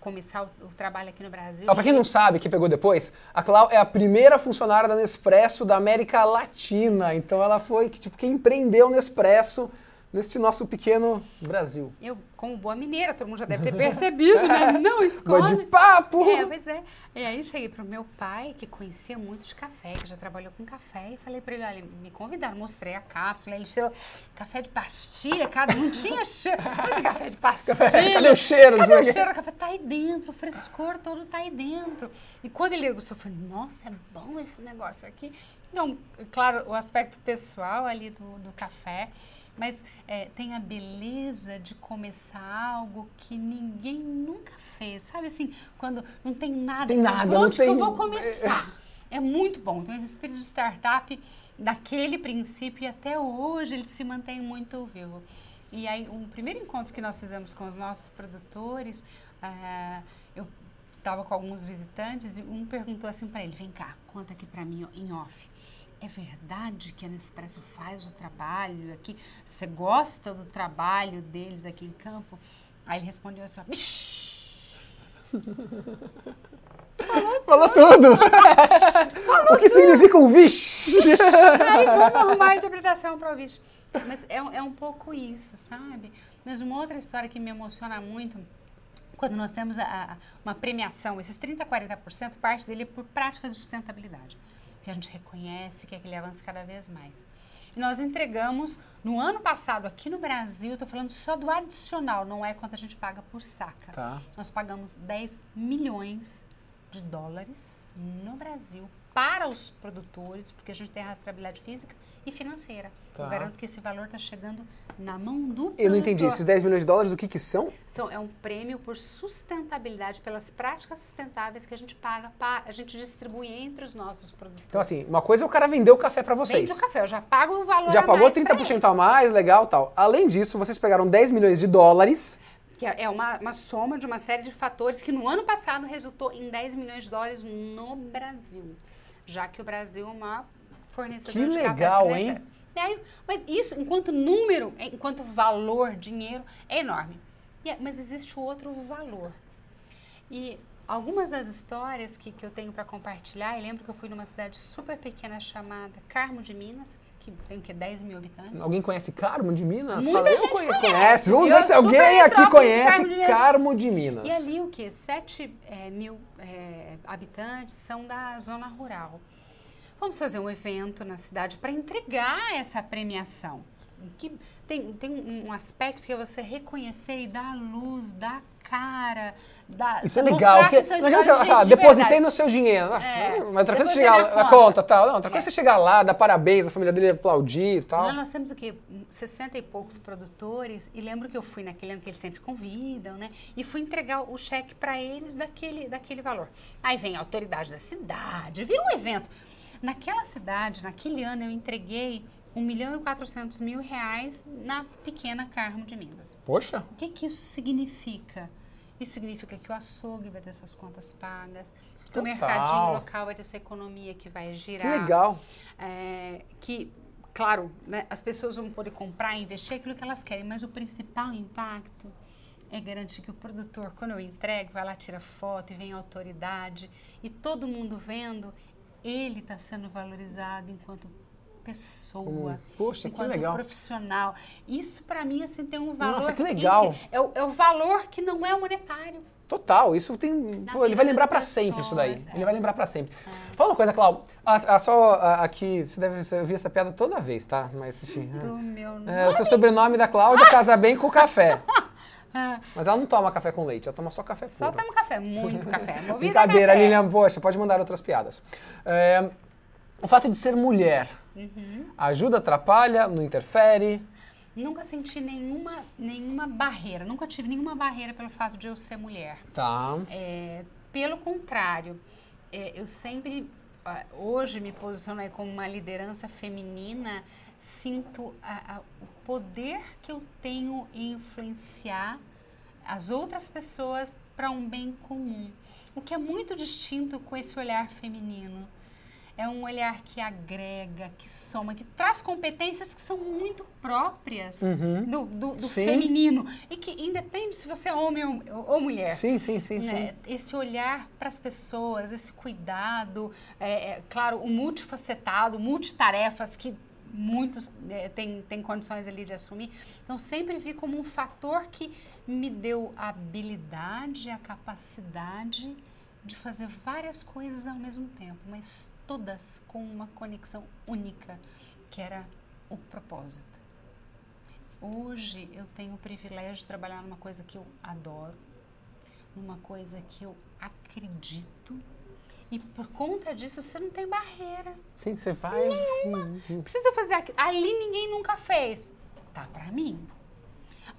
começar o, o trabalho aqui no Brasil. Ah, pra quem não sabe, que pegou depois, a Clau é a primeira funcionária da Nespresso da América Latina. Então ela foi que, tipo, quem empreendeu o Nespresso neste nosso pequeno Brasil. Eu, como boa mineira, todo mundo já deve ter percebido, né? Não Gosto escolhe. de papo! É, pois é. E aí cheguei pro meu pai, que conhecia muito de café, que já trabalhou com café, e falei para ele, olha, me convidaram, mostrei a cápsula, ele cheirou café de pastilha, cara, não tinha cheiro. Mas café de pastilha. Cadê o cheiro Cadê o cheiro do café? Tá aí dentro, o frescor todo tá aí dentro. E quando ele gostou, eu falei, nossa, é bom esse negócio aqui. Então, claro, o aspecto pessoal ali do, do café, mas é, tem a beleza de começar algo que ninguém nunca fez. Sabe assim, quando não tem nada, Tem nada, não onde que eu tem- vou começar? É muito bom. Então, esse espírito de startup, daquele princípio e até hoje, ele se mantém muito vivo. E aí, um primeiro encontro que nós fizemos com os nossos produtores, eu estava com alguns visitantes e um perguntou assim para ele: vem cá, conta aqui para mim em off. É verdade que a Nespresso faz o trabalho aqui? Você gosta do trabalho deles aqui em campo? Aí ele respondeu assim: "Vixe, Falou tudo! o que significa um vixe? Aí vamos arrumar a interpretação para o bicho. Mas é, um- é um pouco isso, sabe? Mas uma outra história que me emociona muito, quando nós temos a- a- uma premiação, esses 30%, 40%, parte dele é por práticas de sustentabilidade, que a gente reconhece que é que ele avança cada vez mais. E nós entregamos, no ano passado, aqui no Brasil, estou falando só do adicional, não é quanto a gente paga por saca. Tá. Nós pagamos 10 milhões de dólares no Brasil para os produtores, porque a gente tem a rastreabilidade física e financeira. Tá. Eu garanto que esse valor está chegando na mão do produtor. Eu não entendi. Esses 10 milhões de dólares, do que que são? São, é um prêmio por sustentabilidade, pelas práticas sustentáveis que a gente paga, pa- a gente distribui entre os nossos produtores. Então, assim, uma coisa é o cara vender o café pra vocês. Vende o café, eu já pago o valor Já a pagou mais pra 30% a mais, legal tal. Além disso, vocês pegaram 10 milhões de dólares. Que é uma, uma soma de uma série de fatores que no ano passado resultou em 10 milhões de dólares no Brasil. Já que o Brasil é uma fornecedora Que de café legal, para hein? E aí, mas isso, enquanto número, enquanto valor, dinheiro, é enorme. E é- mas existe outro valor. E algumas das histórias que, que eu tenho para compartilhar, eu lembro que eu fui numa cidade super pequena chamada Carmo de Minas, que tem o quê? 10 mil habitantes. Alguém conhece Carmo de Minas? Muita Fala, gente conhe- conhece. Vamos Eu ver se alguém aqui de conhece Carmo de Minas. Carmo de Minas. E ali o que? 7 mil eh, habitantes são da zona rural. Vamos fazer um evento na cidade para entregar essa premiação. Que tem, tem um- aspecto que é você reconhecer e dar luz, dar cara. Isso é legal. que não adianta você gente de depositei no seu dinheiro. Ah, É. Mas outra coisa é chegar você lá, dá a conta. tal. Não, outra coisa é É. você chegar lá, dar parabéns, a família dele aplaudir e tal. Lá nós temos o quê? 60 e poucos produtores. E lembro que eu fui naquele ano que eles sempre convidam, né? E fui entregar o cheque para eles daquele, daquele valor. Aí vem a autoridade da cidade, vira um evento. Naquela cidade, naquele ano, eu entreguei 1 milhão e 400 mil reais na pequena Carmo de Minas. Poxa, O que, que isso significa? Isso significa que o açougue vai ter suas contas pagas, que Total. o mercadinho local vai ter sua economia que vai que girar legal. é, que, claro, né, as pessoas vão poder comprar e investir aquilo que elas querem, mas o principal impacto é garantir que o produtor, quando eu entrego, vai lá, tira foto e vem a autoridade e todo mundo vendo, ele está sendo valorizado enquanto pessoa. Hum, poxa, que enquanto legal. profissional. Isso para mim assim tem um valor. Nossa, que legal. É o, é o valor que não é monetário. Total, isso tem. Pô, ele vai lembrar das pra sempre isso daí. pessoas, Ele é. vai lembrar pra sempre. Fala uma coisa, Cláudio. Ah, ah, só ah, aqui, você deve ouvir essa piada toda vez, tá? Mas enfim. Do meu É, o seu sobrenome da Cláudia casa bem com o café. Ah, Mas ela não toma café com leite, ela toma só café Só puro. toma café, muito café. Movida Brincadeira, café. Lilian, poxa, pode mandar outras piadas. É, o fato de ser mulher Uhum. ajuda, atrapalha, não interfere? Nunca senti nenhuma, nenhuma barreira, nunca tive nenhuma barreira pelo fato de eu ser mulher. Tá. É, pelo contrário, é, eu sempre, ah, hoje me posiciono aí como uma liderança feminina, sinto a- a- o poder que eu tenho em influenciar as outras pessoas para um bem comum. O que é muito distinto com esse olhar feminino. É um olhar que agrega, que soma, que traz competências que são muito próprias Uhum. do, do- do Sim. feminino. E que independe se você é homem ou, ou mulher. Sim, sim, sim, sim. né, Esse olhar para as pessoas, esse cuidado, é, é, claro, o multifacetado, multitarefas que muitos é, têm, têm condições ali de assumir. Então, sempre vi como um fator que me deu a habilidade, a capacidade de fazer várias coisas ao mesmo tempo, mas todas com uma conexão única, que era o propósito. Hoje eu tenho o privilégio de trabalhar numa coisa que eu adoro, numa coisa que eu acredito. E por conta disso você não tem barreira. Sim, você vai. Nenhuma. Precisa fazer aquilo. Ali ninguém nunca fez. Tá para mim.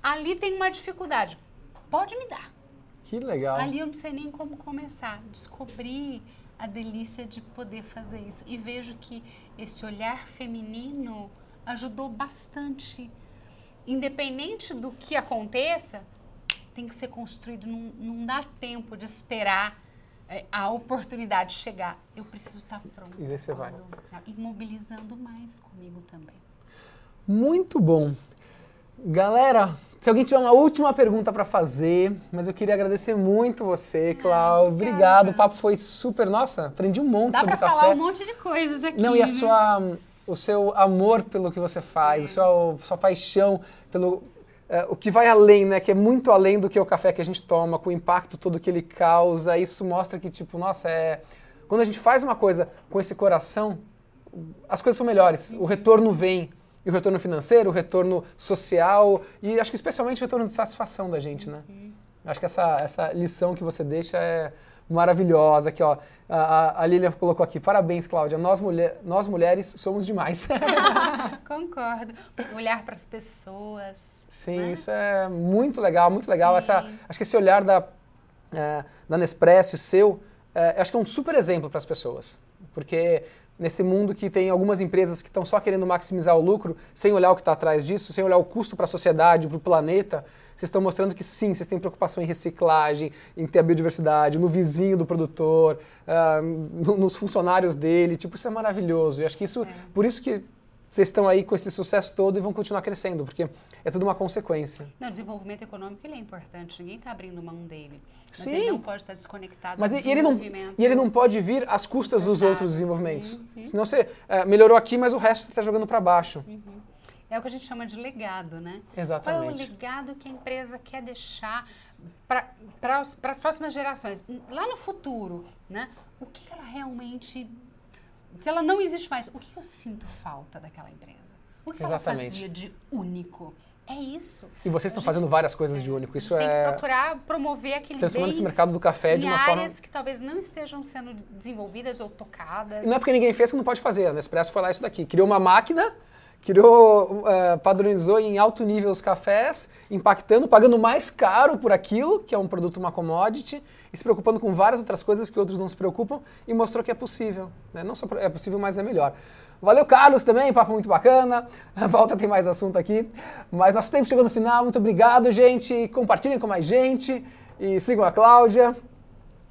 Ali tem uma dificuldade. Pode me dar. Que legal. Ali eu não sei nem como começar. Descobrir a delícia de poder fazer isso. E vejo que esse olhar feminino ajudou bastante. Independente do que aconteça, tem que ser construído. Não, não dá tempo de esperar a oportunidade chegar. Eu preciso estar pronto. E você vai. E mobilizando mais comigo também. Muito bom. Galera, se alguém tiver uma última pergunta para fazer, mas eu queria agradecer muito você, Cláudia. Obrigado, o papo foi super. Nossa, aprendi um monte Dá sobre pra café. falar um monte de coisas aqui. Não, e a né? sua, o seu amor pelo que você faz, a sua, sua paixão pelo é, o que vai além, né? Que é muito além do que o café que a gente toma, com o impacto todo que ele causa. Isso mostra que, tipo, nossa, é. Quando a gente faz uma coisa com esse coração, as coisas são melhores. O retorno vem. E o retorno financeiro, o retorno social e acho que especialmente o retorno de satisfação da gente, né? Acho que essa, essa lição que você deixa é maravilhosa. Aqui, ó, a, a Lilia colocou aqui, parabéns, Cláudia. Nós, mulher, nós mulheres somos demais. Concordo. Olhar para as pessoas. Sim, né? isso é muito legal, muito legal. Sim. Essa, acho que esse olhar da, é, da Nespresso seu, é, acho que é um super exemplo para as pessoas. Porque nesse mundo que tem algumas empresas que estão só querendo maximizar o lucro, sem olhar o que está atrás disso, sem olhar o custo para a sociedade, para o planeta, vocês estão mostrando que sim, vocês têm preocupação em reciclagem, em ter a biodiversidade, no vizinho do produtor, ah, no- nos funcionários dele. Tipo, isso é maravilhoso. E acho que isso, por isso que vocês estão aí com esse sucesso todo e vão continuar crescendo, porque é tudo uma consequência. Não, o desenvolvimento econômico ele é importante. Ninguém está abrindo mão dele. Mas Sim. ele não pode estar desconectado Mas do e, ele não, e ele não pode vir às custas dos outros desenvolvimentos. Uhum. Senão você é, melhorou aqui, mas o resto está jogando para baixo. É o que a gente chama de legado, né? Qual é o Exatamente. legado que a empresa quer deixar para as próximas gerações? Lá no futuro, né? O que ela realmente... Se ela não existe mais, o que eu sinto falta daquela empresa? O que ela Exatamente. fazia de único? É isso. E vocês estão fazendo várias coisas de único. Isso gente tem que é procurar promover aquele transformando bem esse mercado do café de uma forma. áreas que talvez não estejam sendo desenvolvidas ou tocadas. E não é porque ninguém fez que não pode fazer. A Nespresso foi lá isso daqui. Criou uma máquina, criou, eh, padronizou em alto nível os cafés, impactando, pagando mais caro por aquilo, que é um produto, uma commodity, e se preocupando com várias outras coisas que outros não se preocupam, e mostrou que é possível. né? Não só é possível, mas é melhor. Valeu, Carlos, também, papo muito bacana. Volta tem mais assunto aqui. Mas nosso tempo chegou no final. Muito obrigado, gente. Compartilhem com mais gente. E sigam a Cláudia.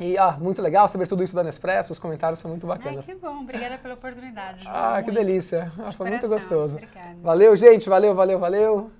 E, ah, muito legal saber tudo isso da Nespresso. Os comentários são muito Ai, bacanas. que bom. Obrigada pela oportunidade. João. Ah, que Muito. delícia. Ah, De Foi muito gostoso. Obrigada. Valeu, gente. Valeu, valeu, valeu.